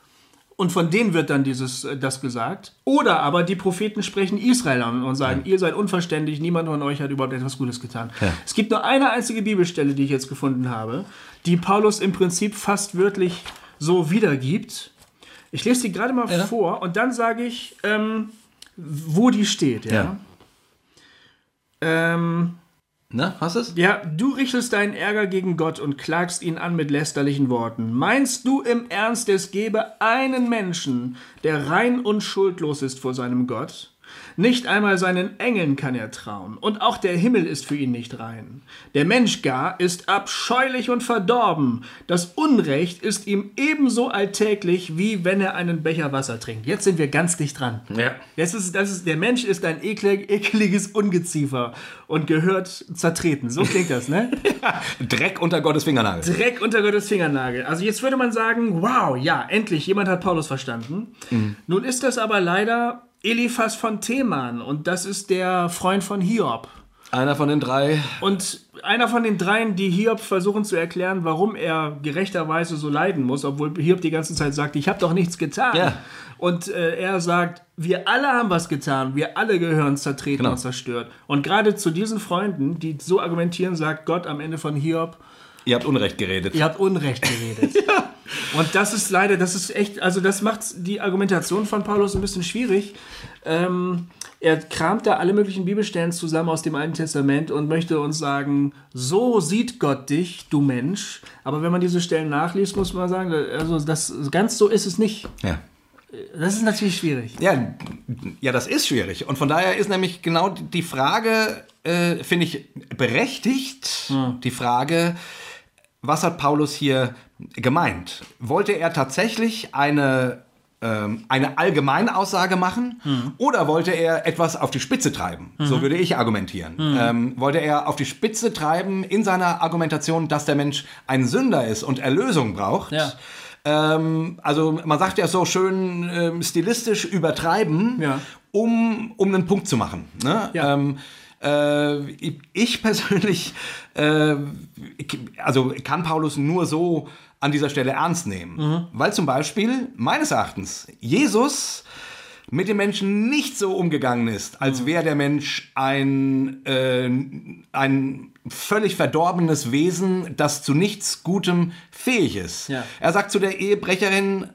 Und von denen wird dann dieses, äh, das gesagt. Oder aber die Propheten sprechen Israel an und sagen, ihr seid unverständlich, niemand von euch hat überhaupt etwas Gutes getan. Es gibt nur eine einzige Bibelstelle, die ich jetzt gefunden habe, die Paulus im Prinzip fast wörtlich so wiedergibt. Ich lese die gerade mal vor und dann sage ich, ähm, wo die steht. Ja. Ja. Ähm, Ne? Hast du es? ja, du richtest deinen Ärger gegen Gott und klagst ihn an mit lästerlichen Worten. Meinst du im Ernst, es gebe einen Menschen, der rein und schuldlos ist vor seinem Gott? Nicht einmal seinen Engeln kann er trauen, und auch der Himmel ist für ihn nicht rein. Der Mensch gar ist abscheulich und verdorben. Das Unrecht ist ihm ebenso alltäglich, wie wenn er einen Becher Wasser trinkt. Jetzt sind wir ganz dicht dran. Ja. Das ist, das ist, der Mensch ist ein eklig, ekeliges Ungeziefer und gehört zertreten. So klingt das, ne? Dreck unter Gottes Fingernagel. Dreck unter Gottes Fingernagel. Also jetzt würde man sagen, wow, ja, endlich, jemand hat Paulus verstanden. Nun ist das aber leider Eliphas von Theman und das ist der Freund von Hiob. Einer von den drei. Und einer von den dreien, die Hiob versuchen zu erklären, warum er gerechterweise so leiden muss, obwohl Hiob die ganze Zeit sagt, ich habe doch nichts getan. Ja. Und äh, er sagt, wir alle haben was getan, wir alle gehören zertreten Genau. und zerstört. Und gerade zu diesen Freunden, die so argumentieren, sagt Gott am Ende von Hiob, Ihr habt Unrecht geredet. ihr habt Unrecht geredet. Und das ist leider, das ist echt, also das macht die Argumentation von Paulus ein bisschen schwierig. Ähm, er kramt da alle möglichen Bibelstellen zusammen aus dem Alten Testament und möchte uns sagen, so sieht Gott dich, du Mensch. Aber wenn man diese Stellen nachliest, muss man sagen, also das ganz so ist es nicht. Ja. Das ist natürlich schwierig. Ja, ja, das ist schwierig. Und von daher ist nämlich genau die Frage, äh, finde ich, berechtigt, die Frage, was hat Paulus hier gemeint? Wollte er tatsächlich eine, ähm, eine allgemeine Aussage machen oder wollte er etwas auf die Spitze treiben? So würde ich argumentieren. Ähm, wollte er auf die Spitze treiben in seiner Argumentation, dass der Mensch ein Sünder ist und Erlösung braucht? Ja. Ähm, also man sagt ja so schön ähm, stilistisch übertreiben, Ja. um, um einen Punkt zu machen. Ne? Ja. Äh, ich- ich persönlich, äh, also kann Paulus nur so an dieser Stelle ernst nehmen, Mhm. weil zum Beispiel meines Erachtens Jesus mit dem Menschen nicht so umgegangen ist, Mhm. als wäre der Mensch ein, äh, ein völlig verdorbenes Wesen, das zu nichts Gutem fähig ist. Ja. Er sagt zu der Ehebrecherin,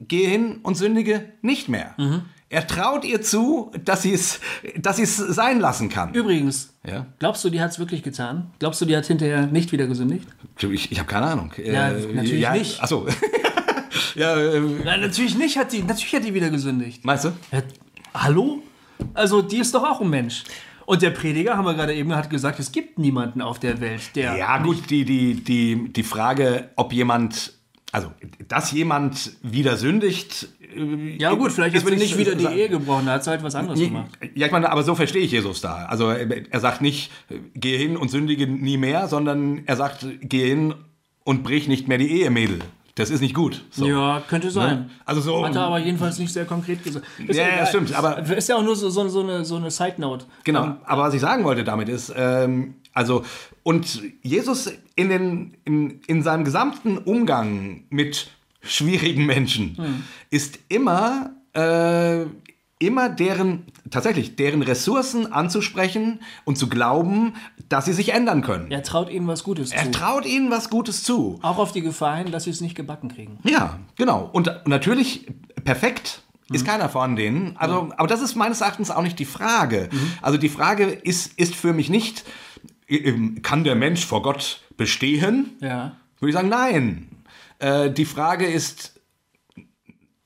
geh hin und sündige nicht mehr. Mhm. Er traut ihr zu, dass sie es dass es sein lassen kann. Übrigens, Ja. glaubst du, die hat es wirklich getan? Glaubst du, die hat hinterher nicht wieder gesündigt? Ich, ich habe keine Ahnung. Ja, Äh, natürlich nicht. Achso. ja, äh, Nein, natürlich nicht hat die, natürlich hat die wieder gesündigt. meinst du? Ja, hallo? Also, die ist doch auch ein Mensch. Und der Prediger, haben wir gerade eben, hat gesagt, es gibt niemanden auf der Welt, der. Ja, gut, die, die, die, die Frage, ob jemand, also, dass jemand wieder sündigt. äh, Ja, gut, vielleicht ist mir nicht wieder die. Ehe gebrochen, da hat sie halt was anderes gemacht. Ja, ich meine, aber so verstehe ich Jesus da. Also er er sagt nicht, geh hin und sündige nie mehr, sondern er sagt, geh hin und brich nicht mehr die Ehemädel. Das ist nicht gut. So. Ja, könnte sein. Also so. Hat er aber jedenfalls nicht sehr konkret gesagt. Ist Ja, ja, stimmt, aber- Ist ja auch nur so, so, so eine, so eine Side-Note. Genau, Ähm, aber was ich sagen wollte damit ist, ähm, also, und Jesus in, den, in, in seinem gesamten Umgang mit schwierigen Menschen Hm. ist immer, äh, immer deren, tatsächlich, deren Ressourcen anzusprechen und zu glauben, dass sie sich ändern können. Er traut ihnen was Gutes Er zu. traut ihnen was Gutes zu. Auch auf die Gefahr hin, dass sie es nicht gebacken kriegen. Ja, genau. Und natürlich, perfekt ist keiner von denen. Also, aber das ist meines Erachtens auch nicht die Frage. Also die Frage ist, ist für mich nicht, kann der Mensch vor Gott bestehen? Ja. Würde ich sagen, nein. Äh, die Frage ist,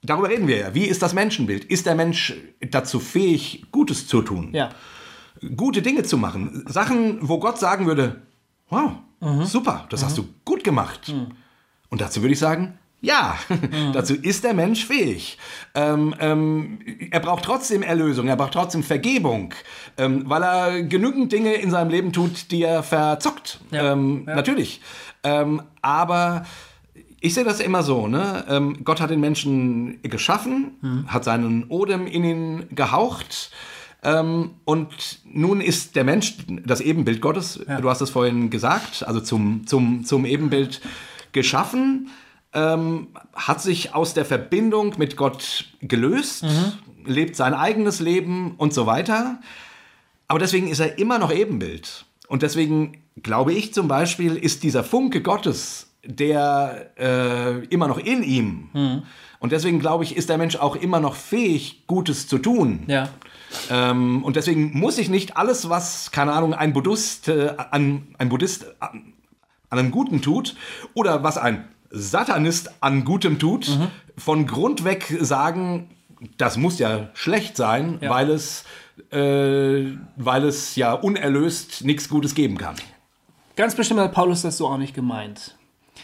darüber reden wir ja. Wie ist das Menschenbild? Ist der Mensch dazu fähig, Gutes zu tun? Ja. Gute Dinge zu machen? Sachen, wo Gott sagen würde, wow, super, das hast du gut gemacht. Und dazu würde ich sagen, ja, dazu ist der Mensch fähig. Ähm, ähm, er braucht trotzdem Erlösung, er braucht trotzdem Vergebung, ähm, weil er genügend Dinge in seinem Leben tut, die er verzockt. Ja, Ähm, ja. Natürlich. Ähm, aber ich sehe das immer so, ne? Ähm, Gott hat den Menschen geschaffen, Hm. hat seinen Odem in ihn gehaucht. Ähm, und nun ist der Mensch das Ebenbild Gottes, du hast es vorhin gesagt, also zum, zum, zum Ebenbild geschaffen, ähm, hat sich aus der Verbindung mit Gott gelöst, lebt sein eigenes Leben und so weiter. Aber deswegen ist er immer noch Ebenbild. Und deswegen glaube ich zum Beispiel, ist dieser Funke Gottes, der äh, immer noch in ihm. Und deswegen glaube ich, ist der Mensch auch immer noch fähig, Gutes zu tun. Ja. Ähm, und deswegen muss ich nicht alles, was, keine Ahnung, ein Buddhist, äh, an, ein Buddhist an, an einem Guten tut oder was ein Satanist an Gutem tut, von Grund weg sagen, das muss ja schlecht sein, Ja. weil es äh, weil es ja unerlöst nichts Gutes geben kann. Ganz bestimmt hat Paulus das so auch nicht gemeint.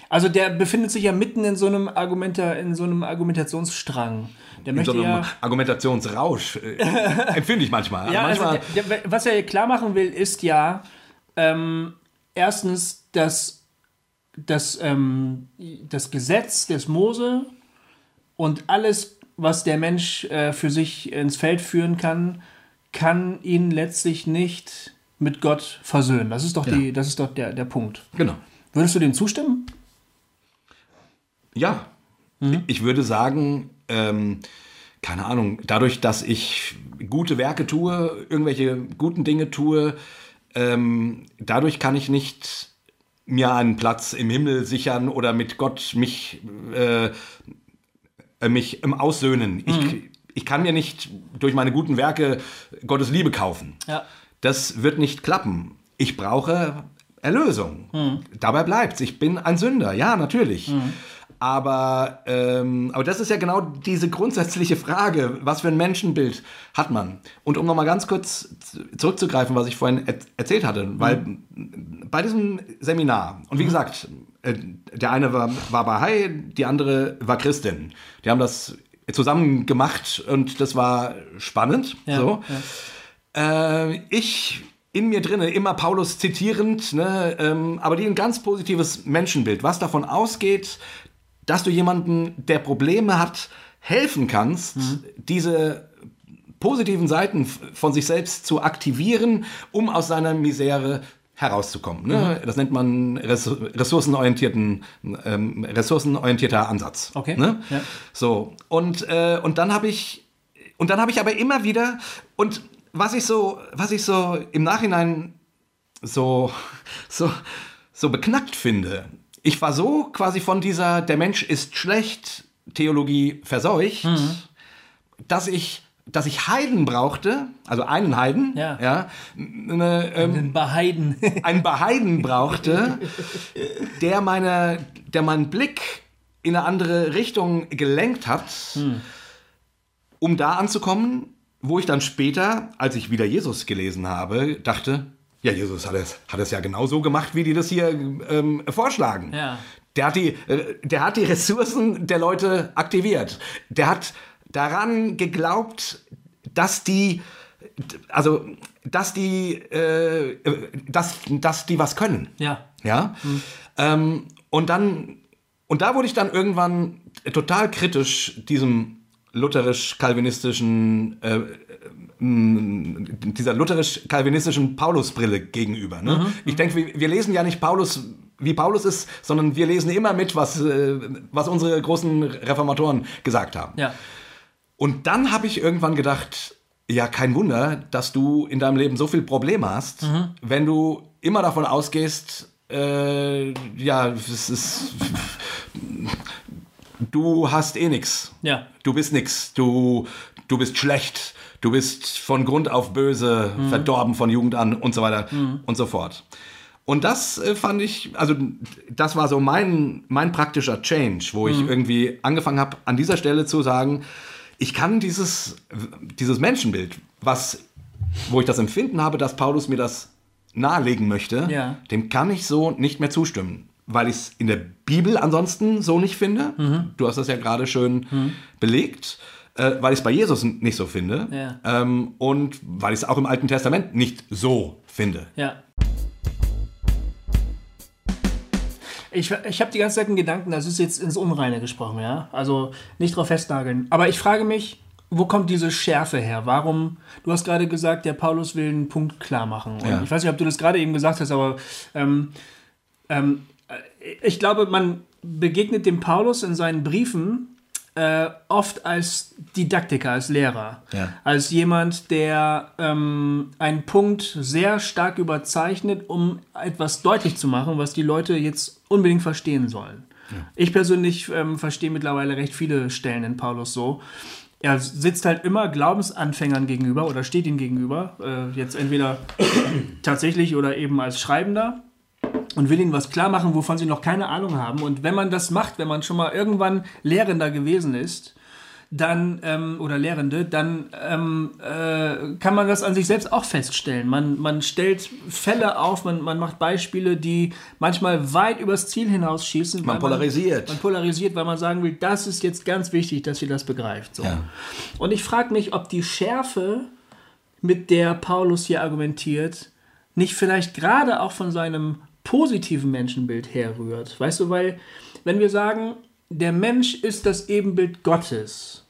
Also der befindet sich ja mitten in so einem Argumenta in so einem Argumentationsstrang. Der In so einem ja Argumentationsrausch äh, empfinde ich manchmal. Ja, also manchmal der, der, was er klar machen will, ist ja ähm, erstens, dass, dass ähm, das Gesetz des Mose und alles, was der Mensch äh, für sich ins Feld führen kann, kann ihn letztlich nicht mit Gott versöhnen. Das ist doch, die, das ist doch der, der Punkt. genau. Würdest du dem zustimmen? Ja, Mhm. ich würde sagen, ähm, keine Ahnung, dadurch, dass ich gute Werke tue, irgendwelche guten Dinge tue, ähm, dadurch kann ich nicht mir einen Platz im Himmel sichern oder mit Gott mich, äh, äh, mich im Aussöhnen. Mhm. Ich, ich kann mir nicht durch meine guten Werke Gottes Liebe kaufen. Ja. Das wird nicht klappen. Ich brauche Erlösung. Dabei bleibt's. Ich bin ein Sünder, ja, natürlich. Aber, ähm, aber das ist ja genau diese grundsätzliche Frage, was für ein Menschenbild hat man? Und um nochmal ganz kurz zurückzugreifen, was ich vorhin er erzählt hatte, weil bei diesem Seminar, und wie gesagt, äh, der eine war, war Bahai, die andere war Christin. Die haben das zusammen gemacht und das war spannend. Ja, so. Äh, ich in mir drinne, immer Paulus zitierend, ne, ähm, aber die ein ganz positives Menschenbild, was davon ausgeht, dass du jemanden, der Probleme hat, helfen kannst, diese positiven Seiten von sich selbst zu aktivieren, um aus seiner Misere herauszukommen. Ne? Das nennt man res ressourcenorientierten, ähm, ressourcenorientierter Ansatz. Okay, Ne? ja. So, und, äh, und dann habe ich, und dann habe ich aber immer wieder, und was ich so, was ich so im Nachhinein so, so, so beknackt finde, ich war so quasi von dieser Der Mensch ist schlecht Theologie verseucht, dass ich dass ich Heiden brauchte, also einen Heiden, Ja. ja ne, ähm, Den Beheiden. einen Beheiden brauchte, der, meine, der meinen Blick in eine andere Richtung gelenkt hat, um da anzukommen, wo ich dann später, als ich wieder Jesus gelesen habe, dachte, ja, Jesus hat es, hat es ja genau so gemacht, wie die das hier ähm, vorschlagen. Ja. Der, hat die, äh, der hat die Ressourcen der Leute aktiviert. Der hat daran geglaubt, dass die, also, dass die, äh, dass, dass die was können. ja. Ja. Ähm, und dann, und da wurde ich dann irgendwann total kritisch diesem lutherisch-kalvinistischen, äh, dieser lutherisch-kalvinistischen Paulusbrille gegenüber. Ne? Ich denke, wir, wir lesen ja nicht Paulus, wie Paulus ist, sondern wir lesen immer mit, was, äh, was unsere großen Reformatoren gesagt haben. Ja. Und dann habe ich irgendwann gedacht, ja, kein Wunder, dass du in deinem Leben so viel Probleme hast, Mhm. wenn du immer davon ausgehst, äh, ja, es ist, du hast eh nix. Ja. Du bist nix. Du, du bist schlecht. Du bist von Grund auf böse, verdorben von Jugend an und so weiter und so fort. Und das äh, fand ich, also das war so mein, mein praktischer Change, wo ich irgendwie angefangen habe, an dieser Stelle zu sagen, ich kann dieses, dieses Menschenbild, was, wo ich das Empfinden habe, dass Paulus mir das nahelegen möchte, Ja. dem kann ich so nicht mehr zustimmen, weil ich es in der Bibel ansonsten so nicht finde. Mhm. Du hast das ja gerade schön belegt. Äh, weil ich es bei Jesus nicht so finde Ja. ähm, und weil ich es auch im Alten Testament nicht so finde. Ja. Ich, ich habe die ganze Zeit einen Gedanken, das ist jetzt ins Unreine gesprochen, ja. Also nicht drauf festnageln. Aber ich frage mich, wo kommt diese Schärfe her? Warum? Du hast gerade gesagt, der Paulus will einen Punkt klar machen. Ja. ich weiß nicht, ob du das gerade eben gesagt hast, aber ähm, ähm, äh, ich glaube, man begegnet dem Paulus in seinen Briefen äh, oft als Didaktiker, als Lehrer, Ja. als jemand, der ähm, einen Punkt sehr stark überzeichnet, um etwas deutlich zu machen, was die Leute jetzt unbedingt verstehen sollen. Ich persönlich ähm, verstehe mittlerweile recht viele Stellen in Paulus so. Er sitzt halt immer Glaubensanfängern gegenüber oder steht ihnen gegenüber, äh, jetzt entweder tatsächlich oder eben als Schreibender und will ihnen was klar machen, wovon sie noch keine Ahnung haben. Und wenn man das macht, wenn man schon mal irgendwann Lehrender gewesen ist, dann ähm, oder Lehrende, dann ähm, äh, kann man das an sich selbst auch feststellen. Man, man stellt Fälle auf, man, man macht Beispiele, die manchmal weit übers Ziel hinausschießen. Man polarisiert. Man, man polarisiert, weil man sagen will, das ist jetzt ganz wichtig, dass ihr das begreift. So. Ja. Und ich frage mich, ob die Schärfe, mit der Paulus hier argumentiert, nicht vielleicht gerade auch von seinem positiven Menschenbild herrührt. Weißt du, weil wenn wir sagen, der Mensch ist das Ebenbild Gottes,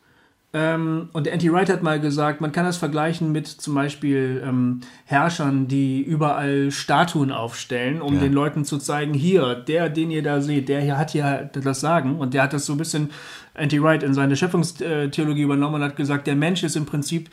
ähm, und der Anti-Wright hat mal gesagt, man kann das vergleichen mit zum Beispiel ähm, Herrschern, die überall Statuen aufstellen, um Ja. den Leuten zu zeigen, hier, der, den ihr da seht, der hier hat hier das Sagen. Und der hat das so ein bisschen, Anti-Wright, in seine Schöpfungstheologie übernommen und hat gesagt, der Mensch ist im Prinzip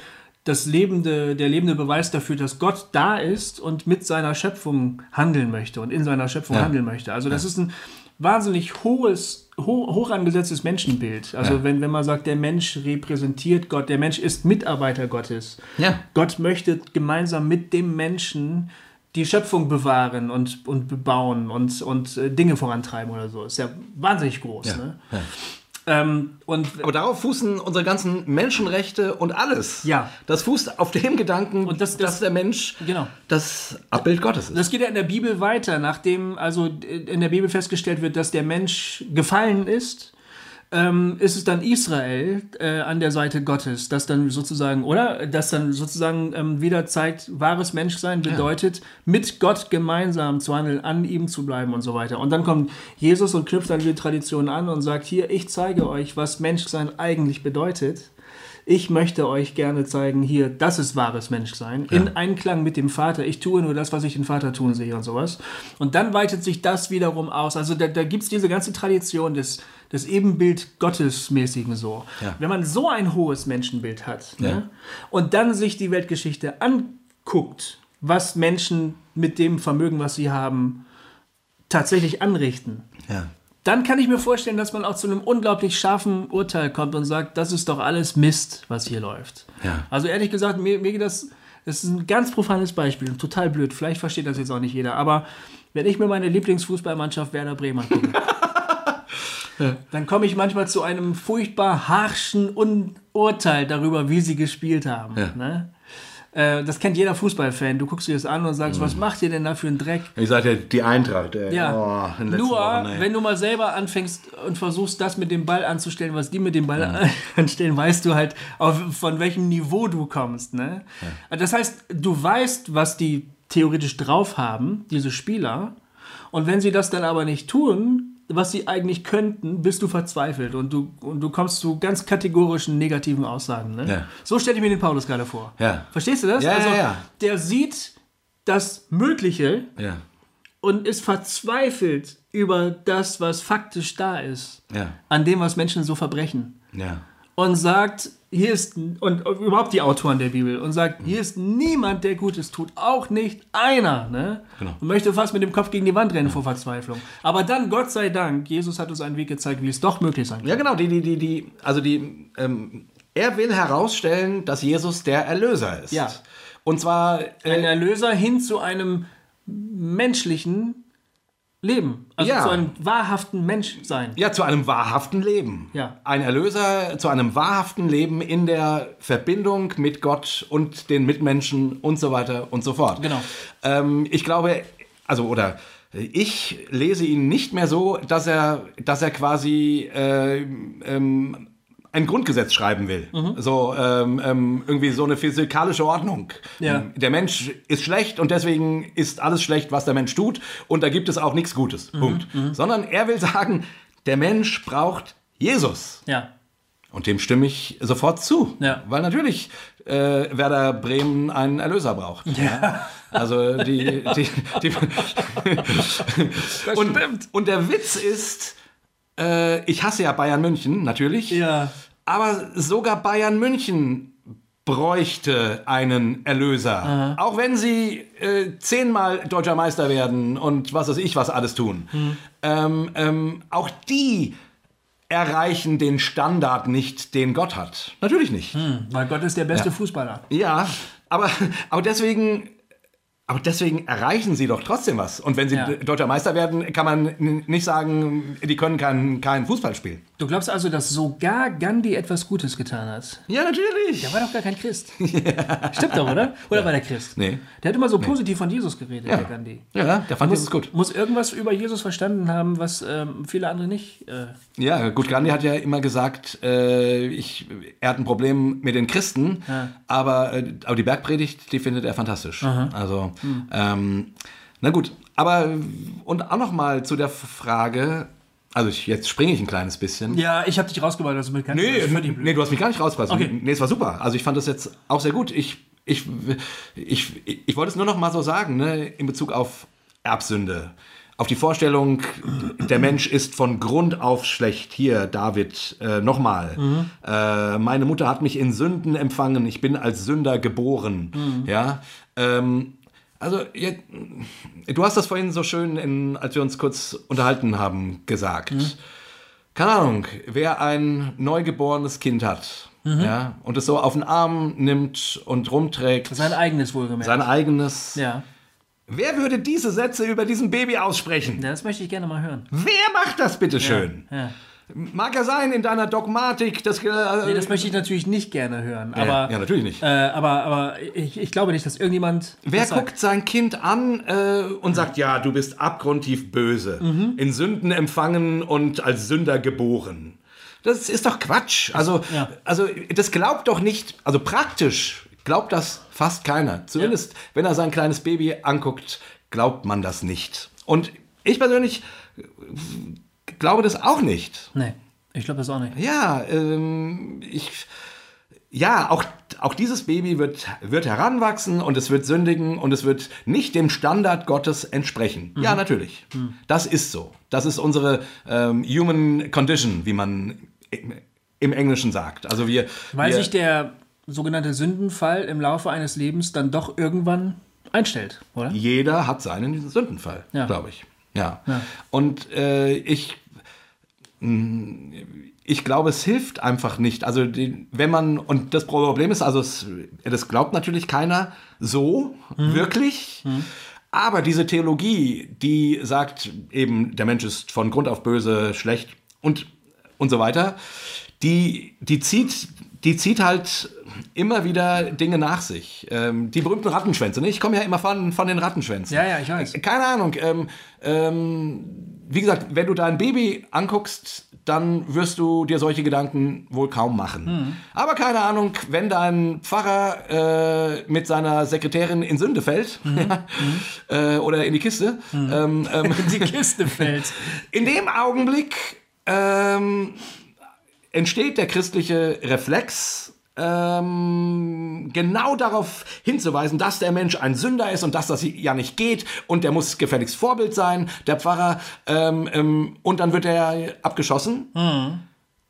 das lebende, der lebende Beweis dafür, dass Gott da ist und mit seiner Schöpfung handeln möchte und in seiner Schöpfung Ja. handeln möchte. Also das ist ein wahnsinnig hohes, ho hoch angesetztes Menschenbild. Also Ja. wenn, wenn man sagt, der Mensch repräsentiert Gott, der Mensch ist Mitarbeiter Gottes. Ja. Gott möchte gemeinsam mit dem Menschen die Schöpfung bewahren und, und bebauen und, und äh, Dinge vorantreiben oder so. Ist ja wahnsinnig groß. Ja. Ne? Ähm, und Aber darauf fußen unsere ganzen Menschenrechte und alles. Ja. Das fußt auf dem Gedanken, Und das- das- dass der Mensch genau. das Abbild Gottes ist. Das geht ja in der Bibel weiter, nachdem also in der Bibel festgestellt wird, dass der Mensch gefallen ist. Ähm, ist es dann Israel äh, an der Seite Gottes, das dann sozusagen, oder? Das dann sozusagen ähm, wieder zeigt, wahres Menschsein bedeutet, mit Gott gemeinsam zu handeln, an ihm zu bleiben und so weiter. Und dann kommt Jesus und knüpft dann die Tradition an und sagt, hier, ich zeige euch, was Menschsein eigentlich bedeutet. Ich möchte euch gerne zeigen, hier, das ist wahres Menschsein, in Einklang mit dem Vater. Ich tue nur das, was ich den Vater tun sehe und sowas. Und dann weitet sich das wiederum aus. Also da, da gibt es diese ganze Tradition des, des Ebenbild Gottesmäßigen so. Ja. Wenn man so ein hohes Menschenbild hat Ja. ne, und dann sich die Weltgeschichte anguckt, was Menschen mit dem Vermögen, was sie haben, tatsächlich anrichten, Ja. dann kann ich mir vorstellen, dass man auch zu einem unglaublich scharfen Urteil kommt und sagt, das ist doch alles Mist, was hier läuft. Also ehrlich gesagt, mir, mir geht das, das ist ein ganz profanes Beispiel und total blöd. Vielleicht versteht das jetzt auch nicht jeder, aber wenn ich mir meine Lieblingsfußballmannschaft Werder Bremen dann komme ich manchmal zu einem furchtbar harschen Urteil darüber, wie sie gespielt haben. Ja. Ne? Äh, Das kennt jeder Fußballfan. Du guckst dir das an und sagst, was macht ihr denn da für einen Dreck? Ich sagte, die Eintracht. Ey. Ja. Oh, Nur, Wochen, ey. wenn du mal selber anfängst und versuchst, das mit dem Ball anzustellen, was die mit dem Ball anstellen, weißt du halt, auf, von welchem Niveau du kommst. Ne? Das heißt, du weißt, was die theoretisch drauf haben, diese Spieler. Und wenn sie das dann aber nicht tun, was sie eigentlich könnten, bist du verzweifelt und du, und du kommst zu ganz kategorischen negativen Aussagen. Ne? Ja. So stelle ich mir den Paulus gerade vor. Ja. Verstehst du das? Ja, also, ja. Der sieht das Mögliche und ist verzweifelt über das, was faktisch da ist, an dem, was Menschen so verbrechen. Und sagt, hier ist, und überhaupt die Autoren der Bibel, und sagt, hier ist niemand, der Gutes tut, auch nicht einer, ne? Genau. Und möchte fast mit dem Kopf gegen die Wand rennen vor Verzweiflung. Aber dann, Gott sei Dank, Jesus hat uns einen Weg gezeigt, wie es doch möglich sein kann. Ja, genau, die, die, die, die, also die, ähm, er will herausstellen, dass Jesus der Erlöser ist. Ja. Und zwar, Ein äh, Erlöser hin zu einem menschlichen Leben. Also Ja. zu einem wahrhaften Menschsein. ja, zu einem wahrhaften Leben. Ja. Ein Erlöser zu einem wahrhaften Leben in der Verbindung mit Gott und den Mitmenschen und so weiter und so fort. Genau. Ähm, ich glaube, also, oder ich lese ihn nicht mehr so, dass er, dass er quasi äh, ähm, ein Grundgesetz schreiben will. Mhm. So ähm, ähm, irgendwie so eine physikalische Ordnung. Ja. Der Mensch ist schlecht und deswegen ist alles schlecht, was der Mensch tut. Und da gibt es auch nichts Gutes. Mhm. Punkt. Sondern er will sagen, der Mensch braucht Jesus. Ja. Und dem stimme ich sofort zu. Ja. Weil natürlich äh, Werder Bremen einen Erlöser braucht. Ja. Also die. die, die und, stimmt. und der Witz ist, äh, ich hasse ja Bayern München, natürlich. Ja. Aber sogar Bayern München bräuchte einen Erlöser. Auch wenn sie äh, zehnmal deutscher Meister werden und was weiß ich was alles tun. Ähm, ähm, auch die erreichen den Standard nicht, den Gott hat. Natürlich nicht. Weil Gott ist der beste Fußballer. Ja, aber, aber deswegen. Aber deswegen erreichen sie doch trotzdem was. Und wenn sie Ja. deutscher Meister werden, kann man nicht sagen, die können keinen keinen Fußball spielen. Du glaubst also, dass sogar Gandhi etwas Gutes getan hat? Ja, natürlich. Der war doch gar kein Christ. Stimmt doch, oder? Oder war der Christ? Nee. Der hat immer so positiv von Jesus geredet, der Gandhi. Ja, der fand Jesus gut. Muss irgendwas über Jesus verstanden haben, was ähm, viele andere nicht. Äh, Ja, gut, Gandhi hat ja immer gesagt, äh, ich, er hat ein Problem mit den Christen, aber, äh, aber die Bergpredigt, die findet er fantastisch. Also, ähm, na gut, aber und auch noch mal zu der Frage, also ich, jetzt springe ich ein kleines bisschen. ja, ich habe dich rausgebracht, also mit Nee, nee, du hast mich gar nicht rausgelassen. Okay. Nee, es war super. Also ich fand das jetzt auch sehr gut. Ich, ich, ich, ich wollte es nur noch mal so sagen, ne, in Bezug auf Erbsünde. Auf die Vorstellung, der Mensch ist von Grund auf schlecht. Hier, David, äh, nochmal. Äh, meine Mutter hat mich in Sünden empfangen. Ich bin als Sünder geboren. Ja. Ähm, also, ihr, du hast das vorhin so schön, in, als wir uns kurz unterhalten haben, gesagt keine Ahnung, wer ein neugeborenes Kind hat ja, und es so auf den Arm nimmt und rumträgt, Sein eigenes wohlgemerkt. sein eigenes. ja. Wer würde diese Sätze über diesem Baby aussprechen? ja, das möchte ich gerne mal hören. Wer macht das bitte schön? Ja. Mag ja sein in deiner Dogmatik, das. Äh, Nee, das möchte ich natürlich nicht gerne hören. Aber, ja, natürlich nicht. Äh, aber aber ich, ich glaube nicht, dass irgendjemand. Wer guckt sein Kind an äh, und sagt, ja, du bist abgrundtief böse, Mhm. in Sünden empfangen und als Sünder geboren? Das ist doch Quatsch. Also, Ja. also das glaubt doch nicht, also praktisch glaubt das fast keiner. Zumindest, wenn er sein kleines Baby anguckt, glaubt man das nicht. Und ich persönlich glaube das auch nicht. Nee, ich glaube das auch nicht. Ja, ähm, ich. Ja, auch, auch dieses Baby wird, wird heranwachsen und es wird sündigen und es wird nicht dem Standard Gottes entsprechen. Mhm. Ja, natürlich. Das ist so. Das ist unsere ähm, Human Condition, wie man im- Englischen sagt. Also wir. Weil wir, sich der sogenannte Sündenfall im Laufe eines Lebens dann doch irgendwann einstellt, oder? Jeder hat seinen Sündenfall, Ja. glaube ich. Ja. Und äh, ich, ich glaube, es hilft einfach nicht. Also, wenn man, und das Problem ist, also, es, das glaubt natürlich keiner so wirklich. Aber diese Theologie, die sagt eben, der Mensch ist von Grund auf böse, schlecht und, und so weiter, die, die, zieht, die zieht halt immer wieder Dinge nach sich. Ähm, die berühmten Rattenschwänze. Ne? Ich komme ja immer von, von den Rattenschwänzen. Ja, ja, ich weiß. Keine Ahnung. Ähm, ähm, wie gesagt, wenn du dein Baby anguckst, dann wirst du dir solche Gedanken wohl kaum machen. Mhm. Aber keine Ahnung, wenn dein Pfarrer äh, mit seiner Sekretärin in Sünde fällt ja, äh, oder in die Kiste, ähm, ähm, Die Kiste fällt. in dem Augenblick ähm, entsteht der christliche Reflex, ähm, genau darauf hinzuweisen, dass der Mensch ein Sünder ist und dass das ja nicht geht und der muss gefälligst Vorbild sein, der Pfarrer, ähm, ähm, und dann wird er abgeschossen.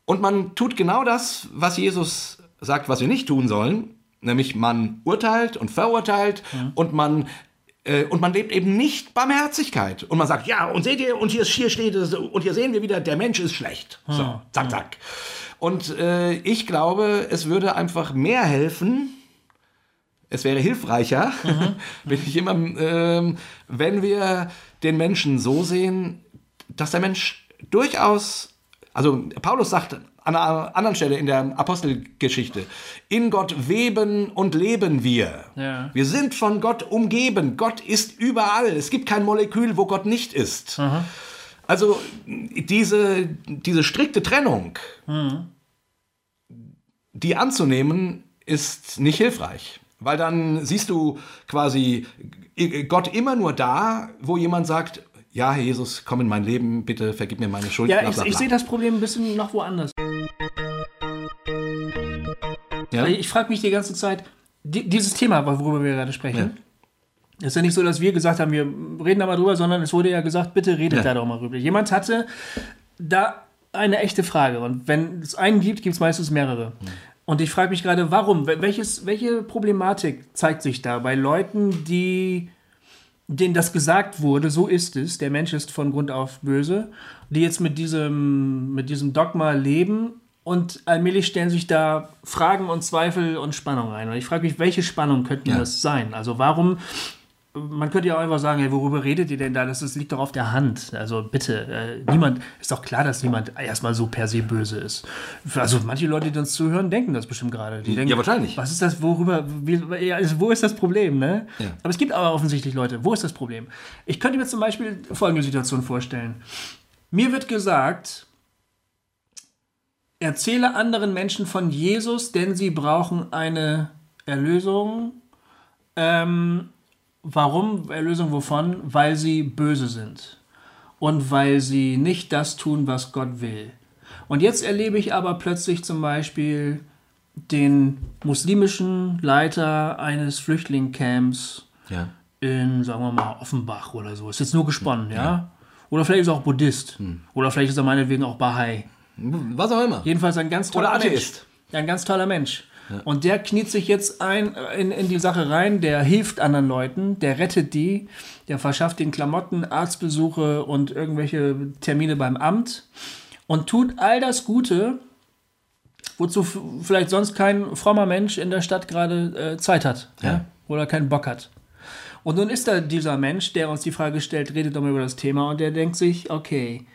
Und man tut genau das, was Jesus sagt, was wir nicht tun sollen, nämlich man urteilt und verurteilt und man und man lebt eben nicht Barmherzigkeit. Und man sagt, ja, und seht ihr, und hier, hier steht es, und hier sehen wir wieder, der Mensch ist schlecht. So, zack, zack. Und äh, ich glaube, es würde einfach mehr helfen, es wäre hilfreicher, wenn ich immer, ähm, wenn wir den Menschen so sehen, dass der Mensch durchaus, also Paulus sagt an einer anderen Stelle in der Apostelgeschichte, in Gott weben und leben wir. Ja. Wir sind von Gott umgeben. Gott ist überall. Es gibt kein Molekül, wo Gott nicht ist. Also diese, diese strikte Trennung, die anzunehmen, ist nicht hilfreich. Weil dann siehst du quasi Gott immer nur da, wo jemand sagt, ja, Herr Jesus, komm in mein Leben, bitte vergib mir meine Schuld. Ja, bla, ich, bla, ich bla. sehe das Problem ein bisschen noch woanders. Ja? Ich frage mich die ganze Zeit, die, dieses Thema, worüber wir gerade sprechen, ist ja nicht so, dass wir gesagt haben, wir reden da mal drüber, sondern es wurde ja gesagt, bitte redet Ja. da doch mal drüber. Jemand hatte da eine echte Frage und wenn es einen gibt, gibt es meistens mehrere. Und ich frage mich gerade, warum? Wel- Welches, welche Problematik zeigt sich da bei Leuten, die denen das gesagt wurde, so ist es, der Mensch ist von Grund auf böse, die jetzt mit diesem, mit diesem Dogma leben und allmählich stellen sich da Fragen und Zweifel und Spannung ein. Und ich frage mich, welche Spannung könnten Ja. das sein? Also warum, man könnte ja auch einfach sagen, hey, worüber redet ihr denn da? Das, ist, liegt doch auf der Hand. Also bitte, äh, niemand, ist doch klar, dass niemand erstmal so per se böse ist. Also manche Leute, die uns zuhören, denken das bestimmt gerade. Die denken, Ja, wahrscheinlich. Was ist das, worüber, wie, also wo ist das Problem, ne? Ja. Aber es gibt aber offensichtlich Leute, wo ist das Problem? Ich könnte mir zum Beispiel folgende Situation vorstellen. Mir wird gesagt, erzähle anderen Menschen von Jesus, denn sie brauchen eine Erlösung. Ähm, warum Erlösung wovon? Weil sie böse sind und weil sie nicht das tun, was Gott will. Und jetzt erlebe ich aber plötzlich zum Beispiel den muslimischen Leiter eines Flüchtlingscamps Ja. in, sagen wir mal, Offenbach oder so. Ist jetzt nur gesponnen, ja? Oder vielleicht ist er auch Buddhist. Oder vielleicht ist er meinetwegen auch Bahai. Was auch immer. Jedenfalls ein ganz toller Oder Mensch. Atheist. Ein ganz toller Mensch. Und der kniet sich jetzt ein äh, in, in die Sache rein, der hilft anderen Leuten, der rettet die, der verschafft den Klamotten, Arztbesuche und irgendwelche Termine beim Amt und tut all das Gute, wozu vielleicht sonst kein frommer Mensch in der Stadt gerade äh, Zeit hat ja. Ja. oder keinen Bock hat. Und nun ist da dieser Mensch, der uns die Frage stellt, redet doch mal über das Thema und der denkt sich, okay,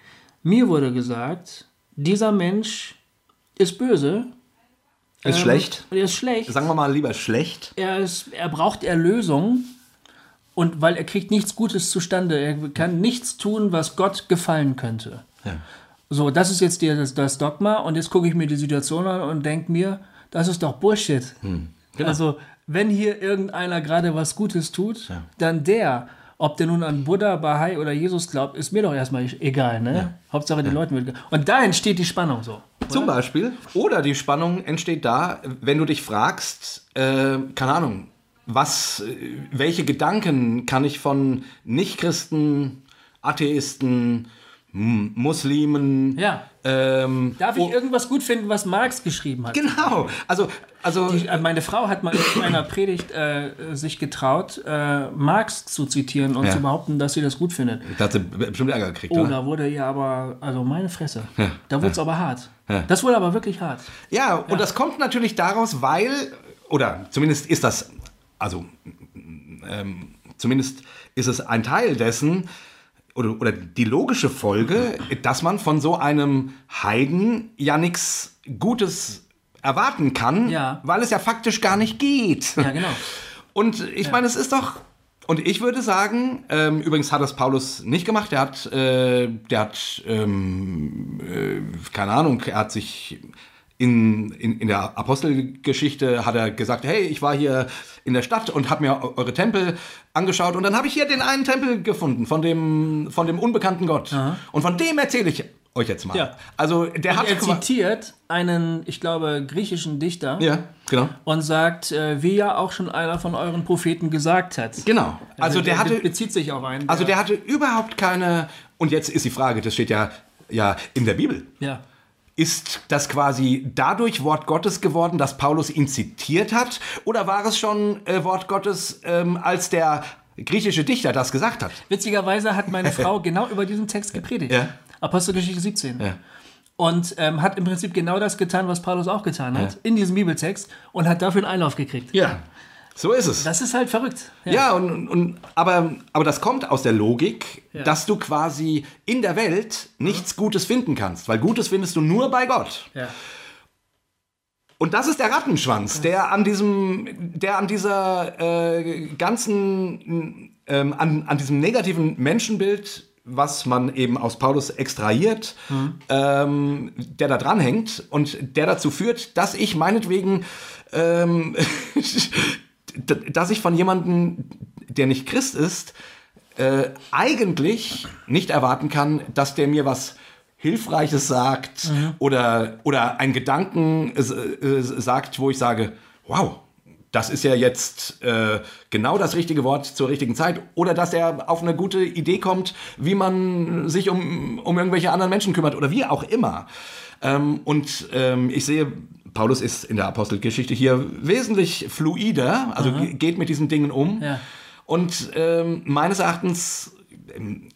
mir wurde gesagt, dieser Mensch ist böse. Ist ähm, schlecht. Er ist schlecht. Sagen wir mal lieber schlecht. Er, ist, er braucht Erlösung. Und weil er kriegt nichts Gutes zustande. Er kann nichts tun, was Gott gefallen könnte. Ja. So, das ist jetzt die, das, das Dogma. Und jetzt gucke ich mir die Situation an und denke mir, das ist doch Bullshit. genau. Also, wenn hier irgendeiner gerade was Gutes tut, dann der. Ob der nun an Buddha, Bahai oder Jesus glaubt, ist mir doch erstmal egal, ne? Hauptsache den Leuten wird. Und da entsteht die Spannung so. Zum Beispiel. Oder die Spannung entsteht da, wenn du dich fragst, äh, keine Ahnung, was, äh, welche Gedanken kann ich von Nichtchristen, Atheisten, Muslimen, Ja. ähm, Darf ich oh, irgendwas gut finden, was Marx geschrieben hat? genau, also, also Die, äh, meine Frau hat mal in einer Predigt äh, sich getraut, äh, Marx zu zitieren und Ja. zu behaupten, dass sie das gut findet. da hat sie bestimmt Ärger gekriegt, Oh, oder? da wurde ihr aber, also meine Fresse, da wurde es aber hart. Ja. Das wurde aber wirklich hart. Ja, und das kommt natürlich daraus, weil, oder zumindest ist das, also ähm, zumindest ist es ein Teil dessen, oder, oder die logische Folge, dass man von so einem Heiden ja nichts Gutes erwarten kann, Ja. weil es ja faktisch gar nicht geht. Ja, genau. Und ich meine, es ist doch. Und ich würde sagen, ähm, übrigens hat das Paulus nicht gemacht. Der hat, äh, der hat, ähm, äh, keine Ahnung, er hat sich in, in, in der Apostelgeschichte hat er gesagt, hey, ich war hier in der Stadt und habe mir eu- eure Tempel angeschaut und dann habe ich hier den einen Tempel gefunden von dem, von dem unbekannten Gott. Und von dem erzähle ich euch jetzt mal. Ja. Also der hat Er zitiert einen, ich glaube, griechischen Dichter ja, genau. und sagt, äh, wie ja auch schon einer von euren Propheten gesagt hat. Genau. Also der hatte bezieht sich auf einen. Also der hatte überhaupt keine. Und jetzt ist die Frage, das steht ja, ja in der Bibel. ja. ist das quasi dadurch Wort Gottes geworden, dass Paulus ihn zitiert hat? Oder war es schon äh, Wort Gottes, ähm, als der griechische Dichter das gesagt hat? Witzigerweise hat meine Frau genau über diesen Text gepredigt. Ja. Apostelgeschichte 17. Ja. Und ähm, hat im Prinzip genau das getan, was Paulus auch getan hat, in diesem Bibeltext und hat dafür einen Einlauf gekriegt. Ja, so ist es. Das ist halt verrückt. Ja, und, und, aber, aber das kommt aus der Logik, Ja. dass du quasi in der Welt nichts Gutes finden kannst, weil Gutes findest du nur bei Gott. Ja. Und das ist der Rattenschwanz, der an diesem, der an dieser äh, ganzen, ähm, an, an diesem negativen Menschenbild, was man eben aus Paulus extrahiert, ähm, der da dranhängt und der dazu führt, dass ich meinetwegen, ähm, dass ich von jemandem, der nicht Christ ist, äh, eigentlich nicht erwarten kann, dass der mir was Hilfreiches sagt oder, oder einen Gedanken äh, äh, sagt, wo ich sage, wow, das ist ja jetzt äh, genau das richtige Wort zur richtigen Zeit. Oder dass er auf eine gute Idee kommt, wie man sich um, um irgendwelche anderen Menschen kümmert oder wie auch immer. Ähm, und ähm, ich sehe, Paulus ist in der Apostelgeschichte hier wesentlich fluider, also ge- geht mit diesen Dingen um. Ja. Und ähm, meines Erachtens ähm,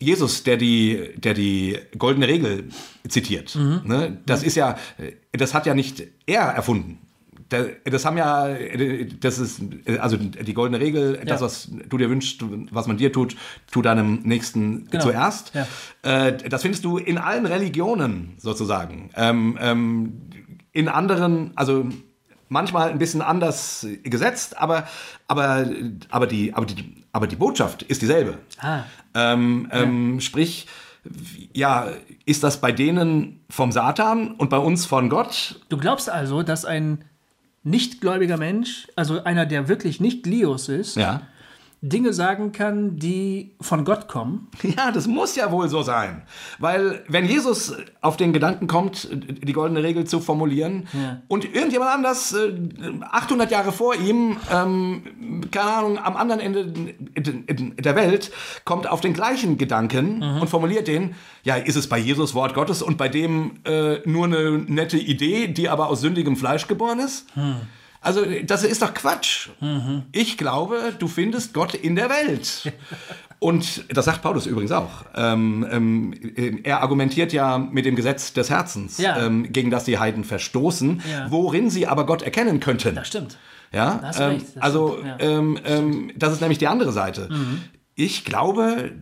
Jesus, der die, der die goldene Regel zitiert, ne? das ist ja, äh, das hat ja nicht er erfunden. Da- Das haben ja, das ist, also die goldene Regel, das, Ja. was du dir wünschst, was man dir tut, tu deinem Nächsten Genau. zuerst. Ja. Äh, Das findest du in allen Religionen sozusagen. Ähm, ähm, in anderen, also manchmal ein bisschen anders gesetzt, aber, aber, aber, die, aber, die, aber die Botschaft ist dieselbe. Ah. Ähm, ähm, sprich, ja, ist das bei denen vom Satan und bei uns von Gott? Du glaubst also, dass ein nichtgläubiger Mensch, also einer, der wirklich nicht Lios ist, Ja. Dinge sagen kann, die von Gott kommen. Ja, das muss ja wohl so sein. Weil, wenn Jesus auf den Gedanken kommt, die goldene Regel zu formulieren, Ja. und irgendjemand anders, äh, 800 Jahre vor ihm, ähm, keine Ahnung, am anderen Ende der Welt, kommt auf den gleichen Gedanken und formuliert den, ja, ist es bei Jesus Wort Gottes und bei dem äh, nur eine nette Idee, die aber aus sündigem Fleisch geboren ist? Also, das ist doch Quatsch. Ich glaube, du findest Gott in der Welt. Und das sagt Paulus übrigens auch. Ähm, ähm, er argumentiert ja mit dem Gesetz des Herzens, Ja. ähm, gegen das die Heiden verstoßen, Ja. worin sie aber Gott erkennen könnten. Das stimmt. Ja, du ähm, recht, das also stimmt, ja. ähm, ähm, das ist nämlich die andere Seite. Ich glaube,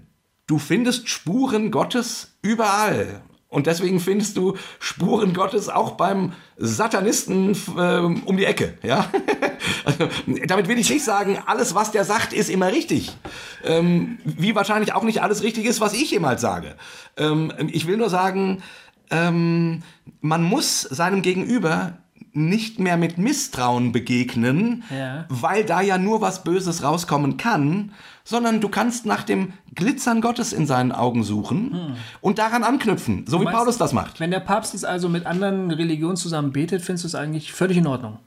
du findest Spuren Gottes überall. Und deswegen findest du Spuren Gottes auch beim Satanisten ähm, um die Ecke. Ja? also, damit will ich nicht sagen, alles, was der sagt, ist immer richtig. Ähm, wie wahrscheinlich auch nicht alles richtig ist, was ich jemals sage. Ähm, ich will nur sagen, ähm, man muss seinem Gegenüber nicht mehr mit Misstrauen begegnen, Ja. weil da ja nur was Böses rauskommen kann, sondern du kannst nach dem Glitzern Gottes in seinen Augen suchen und daran anknüpfen, so wie meinst- Paulus das macht. Wenn der Papst jetzt also mit anderen Religionen zusammen betet, findest du es eigentlich völlig in Ordnung.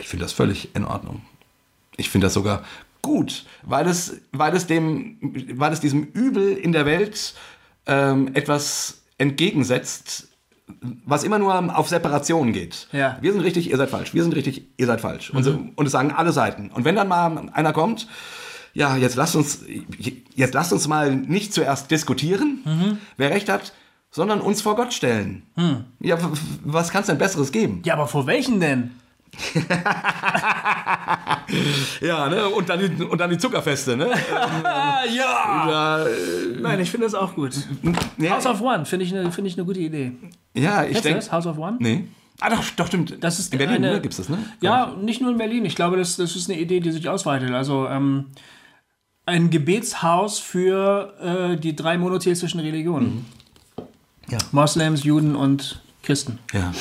Ich finde das völlig in Ordnung. Ich finde das sogar gut, weil es, weil es, dem, weil es diesem Übel in der Welt ähm, etwas entgegensetzt, was immer nur auf Separation geht. Ja. Wir sind richtig, ihr seid falsch. Wir sind richtig, ihr seid falsch. Und, so, und es sagen alle Seiten. Und wenn dann mal einer kommt, ja, jetzt lasst uns, jetzt lasst uns mal nicht zuerst diskutieren, wer recht hat, sondern uns vor Gott stellen. Ja, w- w- was kann es denn Besseres geben? Ja, aber vor welchen denn? Ja, ne? Und dann die, und dann die Zuckerfeste, ne? Ja! ja, äh, Nein, ich finde das auch gut. ja, House of One finde ich eine find ich eine gute Idee. ja, ich denke. House of One? Nee. Ah, doch, doch, stimmt. Das ist in Berlin, eine, ne? Gibt's das, ne? Ja, nicht nur in Berlin. Ich glaube, das, das ist eine Idee, die sich ausweitet. Also ähm, ein Gebetshaus für äh, die drei monotheistischen Religionen. Ja. Moslems, Juden und Christen. Ja.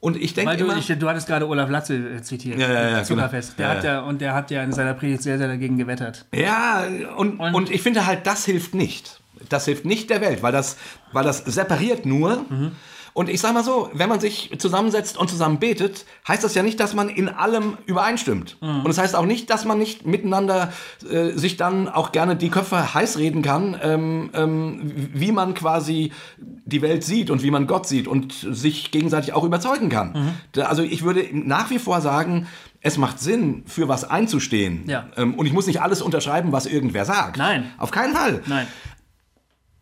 Und ich denke immer. ich, du hattest gerade Olaf Latze äh, zitiert. Ja, ja, ja, mit Zuckerfest. genau. Der Ja, hat ja. und der hat ja in seiner Predigt sehr, sehr dagegen gewettert. Ja, und, und, Und- ich finde halt, das hilft nicht. Das hilft nicht der Welt, weil das, weil das separiert nur. Und ich sag mal so, wenn man sich zusammensetzt und zusammen betet, heißt das ja nicht, dass man in allem übereinstimmt. Und das heißt auch nicht, dass man nicht miteinander äh, sich dann auch gerne die Köpfe heiß reden kann, ähm, ähm, wie man quasi die Welt sieht und wie man Gott sieht und sich gegenseitig auch überzeugen kann. Da- Also ich würde nach wie vor sagen, es macht Sinn, für was einzustehen. Ja. Ähm, Und ich muss nicht alles unterschreiben, was irgendwer sagt. Nein. Auf keinen Fall. Nein.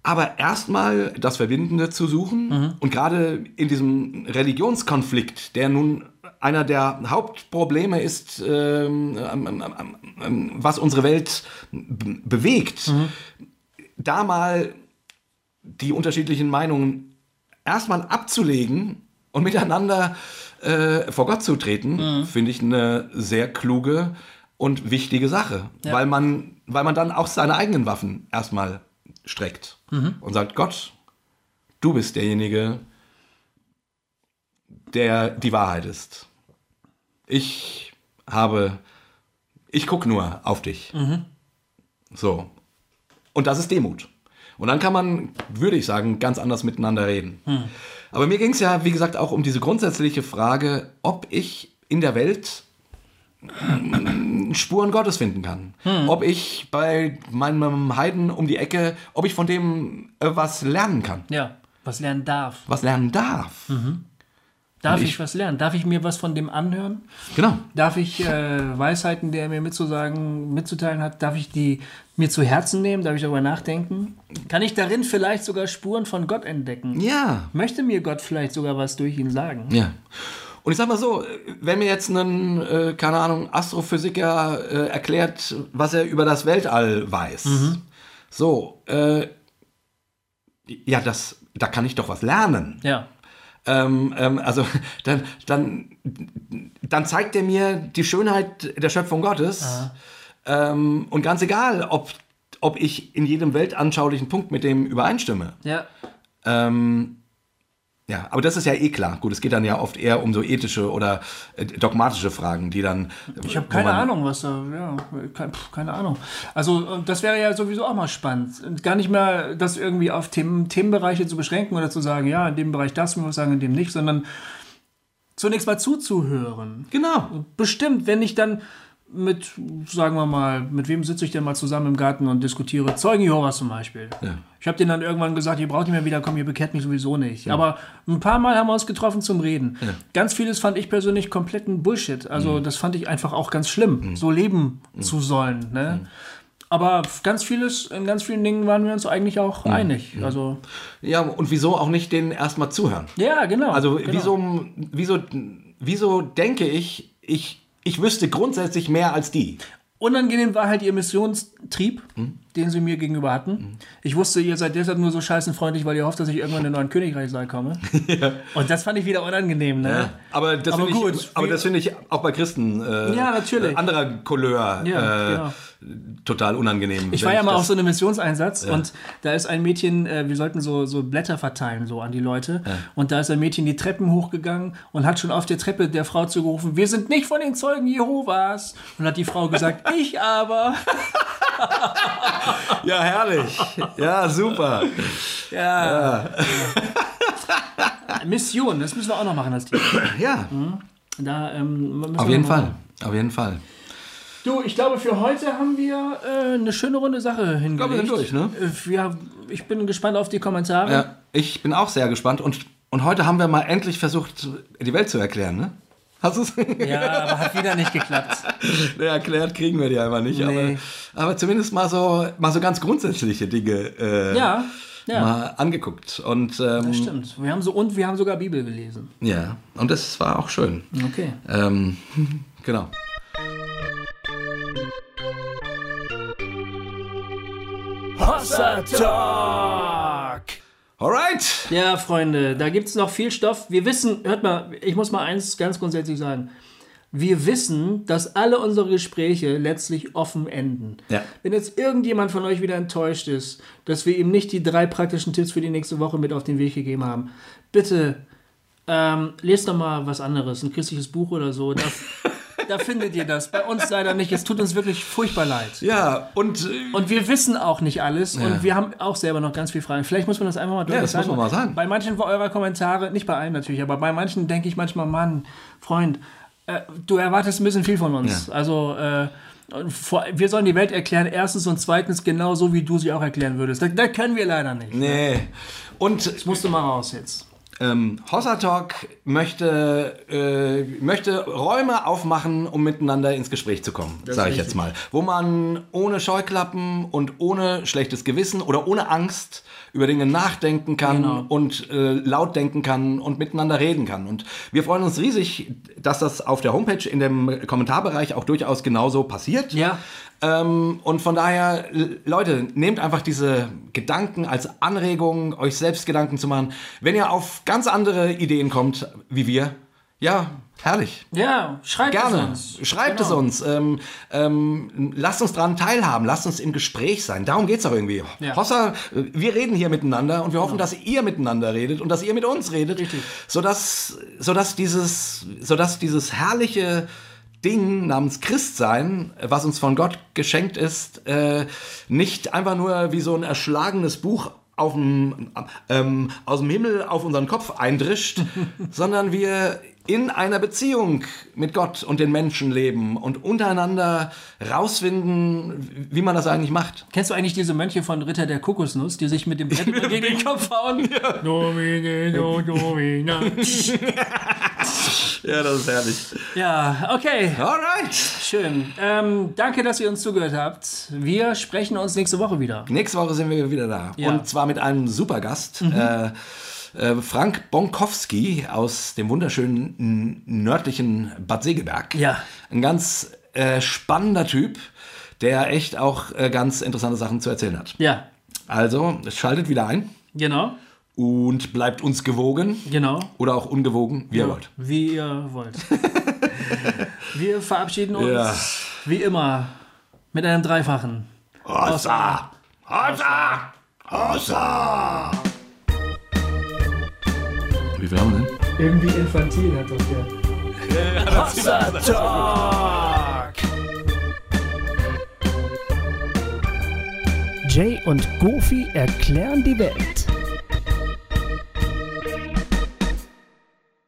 Aber erstmal das Verbindende zu suchen und gerade in diesem Religionskonflikt, der nun einer der Hauptprobleme ist, ähm, ähm, ähm, was unsere Welt bewegt, da mal die unterschiedlichen Meinungen erstmal abzulegen und miteinander äh, vor Gott zu treten, finde ich eine sehr kluge und wichtige Sache, Ja. weil, man, weil man dann auch seine eigenen Waffen erstmal streckt und sagt, Gott, du bist derjenige, der die Wahrheit ist. Ich habe, ich gucke nur auf dich. So. Und das ist Demut. Und dann kann man, würde ich sagen, ganz anders miteinander reden. Aber mir ging es ja, wie gesagt, auch um diese grundsätzliche Frage, ob ich in der Welt Spuren Gottes finden kann. Ob ich bei meinem Heiden um die Ecke, ob ich von dem äh, was lernen kann. Ja. Was lernen darf. Was lernen darf. Darf Und ich, ich- was lernen? Darf ich mir was von dem anhören? Genau. Darf ich äh, Weisheiten, die er mir mitzusagen, mitzuteilen hat, darf ich die mir zu Herzen nehmen? Darf ich darüber nachdenken? Kann ich darin vielleicht sogar Spuren von Gott entdecken? Ja. Möchte mir Gott vielleicht sogar was durch ihn sagen? Ja. Und ich sag mal so, wenn mir jetzt ein, äh, keine Ahnung, Astrophysiker äh, erklärt, was er über das Weltall weiß, so, äh, ja, das, da kann ich doch was lernen. Ja. Ähm, ähm, also dann, dann, dann zeigt er mir die Schönheit der Schöpfung Gottes. Ähm, und ganz egal, ob, ob ich in jedem weltanschaulichen Punkt mit dem übereinstimme. Ja. Ähm, ja, aber das ist ja eh klar. Gut, es geht dann ja oft eher um so ethische oder äh, dogmatische Fragen, die dann. Ich habe keine Ahnung, was da, ja, kein, pf, keine Ahnung. Also und das wäre ja sowieso auch mal spannend. Und Gar nicht mehr das irgendwie auf Themen, Themenbereiche zu beschränken oder zu sagen, ja, in dem Bereich das, muss ich sagen, in dem nicht, sondern zunächst mal zuzuhören. Genau. Bestimmt, wenn ich dann mit, sagen wir mal, mit wem sitze ich denn mal zusammen im Garten und diskutiere? Zeugen Jehovas zum Beispiel. Ja. Ich habe denen dann irgendwann gesagt, ihr braucht nicht mehr wiederkommen, ihr bekehrt mich sowieso nicht. Aber ein paar Mal haben wir uns getroffen zum Reden. Ganz vieles fand ich persönlich kompletten Bullshit. Also das fand ich einfach auch ganz schlimm, so leben zu sollen. Ne? Aber ganz vieles, in ganz vielen Dingen waren wir uns eigentlich auch einig. Also Ja, und wieso auch nicht denen erstmal zuhören? ja, genau. Also genau. wieso, wieso, wieso denke ich, ich, ich wüsste grundsätzlich mehr als die? Unangenehm war halt ihr Missionstrieb, Hm? Den sie mir gegenüber hatten. Ich wusste, ihr seid deshalb nur so scheißenfreundlich, weil ihr hofft, dass ich irgendwann in den neuen Königreichssaal komme. Und das fand ich wieder unangenehm, ne? Aber das finde ich, aber wie- das finde ich auch bei Christen äh, Ja, natürlich. äh, anderer Couleur Ja, äh, genau. total unangenehm. Ich war ja mal auf so einem Missionseinsatz und da ist ein Mädchen, äh, wir sollten so, so Blätter verteilen so an die Leute und da ist ein Mädchen die Treppen hochgegangen und hat schon auf der Treppe der Frau zugerufen, wir sind nicht von den Zeugen Jehovas. Und hat die Frau gesagt, ich aber. Ja, herrlich. ja, super. Ja. Mission, das müssen wir auch noch machen, das Thema. Ja, Da, ähm, auf jeden Fall. Auf jeden Fall. Du, ich glaube, für heute haben wir äh, eine schöne runde Sache hingelegt. glaube, wir sind durch, ne? Äh, wir, ich bin gespannt auf die Kommentare. Ja, ich bin auch sehr gespannt und, und heute haben wir mal endlich versucht, die Welt zu erklären, ne? Hast du es? Ja, aber hat wieder nicht geklappt. Ja, erklärt kriegen wir die einfach nicht, Nee. aber, aber zumindest mal so, mal so ganz grundsätzliche Dinge äh, Ja, ja. mal angeguckt. Und, ähm, Das stimmt. Wir haben so und wir haben sogar Bibel gelesen. Ja, und das war auch schön. Okay. Ähm, genau. Hossa Talk! Alright! Ja, Freunde, da gibt es noch viel Stoff. Wir wissen, hört mal, ich muss mal eins ganz grundsätzlich sagen. Wir wissen, dass alle unsere Gespräche letztlich offen enden. Ja. Wenn jetzt irgendjemand von euch wieder enttäuscht ist, dass wir ihm nicht die drei praktischen Tipps für die nächste Woche mit auf den Weg gegeben haben, bitte ähm, lest doch mal was anderes, ein christliches Buch oder so. Da, da findet ihr das. Bei uns leider nicht. Es tut uns wirklich furchtbar leid. Ja, und äh, Und wir wissen auch nicht alles Ja. und wir haben auch selber noch ganz viele Fragen. Vielleicht muss man das einfach mal deutlich das muss man mal sagen. Bei manchen eurer Kommentare, nicht bei allen natürlich, aber bei manchen denke ich manchmal, Mann, Freund, äh, du erwartest ein bisschen viel von uns. Also äh, wir sollen die Welt erklären, erstens und zweitens genau so, wie du sie auch erklären würdest. Das, das können wir leider nicht. Nee. Und Das musst du mal raus jetzt. Ähm, Hossa Talk möchte, äh, möchte Räume aufmachen, um miteinander ins Gespräch zu kommen, sage ich richtig. jetzt mal. Wo man ohne Scheuklappen und ohne schlechtes Gewissen oder ohne Angst über Dinge nachdenken kann Genau. und äh, laut denken kann und miteinander reden kann. Und wir freuen uns riesig, dass das auf der Homepage in dem Kommentarbereich auch durchaus genauso passiert. Ja. Ähm, und von daher, Leute, nehmt einfach diese Gedanken als Anregung, euch selbst Gedanken zu machen. Wenn ihr auf ganz andere Ideen kommt, wie wir, ja, herrlich. Ja, schreibt es Gerne. uns. Schreibt Genau. es uns. Ähm, ähm, lasst uns dran teilhaben. Lasst uns im Gespräch sein. Darum geht es doch irgendwie. Ja. Hossa, wir reden hier miteinander und wir hoffen, dass ihr miteinander redet und dass ihr mit uns redet. Richtig. Sodass, sodass, dieses, sodass dieses herrliche Ding namens Christsein, was uns von Gott geschenkt ist, äh, nicht einfach nur wie so ein erschlagenes Buch auf dem, ähm, aus dem Himmel auf unseren Kopf eindrischt, sondern wir in einer Beziehung mit Gott und den Menschen leben und untereinander rausfinden, wie man das eigentlich macht. Kennst du eigentlich diese Mönche von Ritter der Kokosnuss, die sich mit dem Brett gegen den Kopf hauen? Domina. Ja, das ist herrlich. Ja, okay. Alright. Schön. Ähm, danke, dass ihr uns zugehört habt. Wir sprechen uns nächste Woche wieder. Nächste Woche sind wir wieder da. Ja. Und zwar mit einem Supergast. Äh, äh, Frank Bonkowski aus dem wunderschönen nördlichen Bad Segeberg. Ja. Ein ganz äh, spannender Typ, der echt auch äh, ganz interessante Sachen zu erzählen hat. Ja, Also, schaltet wieder ein genau. und bleibt uns gewogen. Genau. Oder auch ungewogen, wie ihr wollt. Wie ihr wollt. Wir verabschieden uns Ja. wie immer mit einem Dreifachen. Hossa! Hossa! Hossa! Wie viel haben wir denn? Irgendwie infantil hat das der. Hossa Talk! Jay und Goofy erklären die Welt.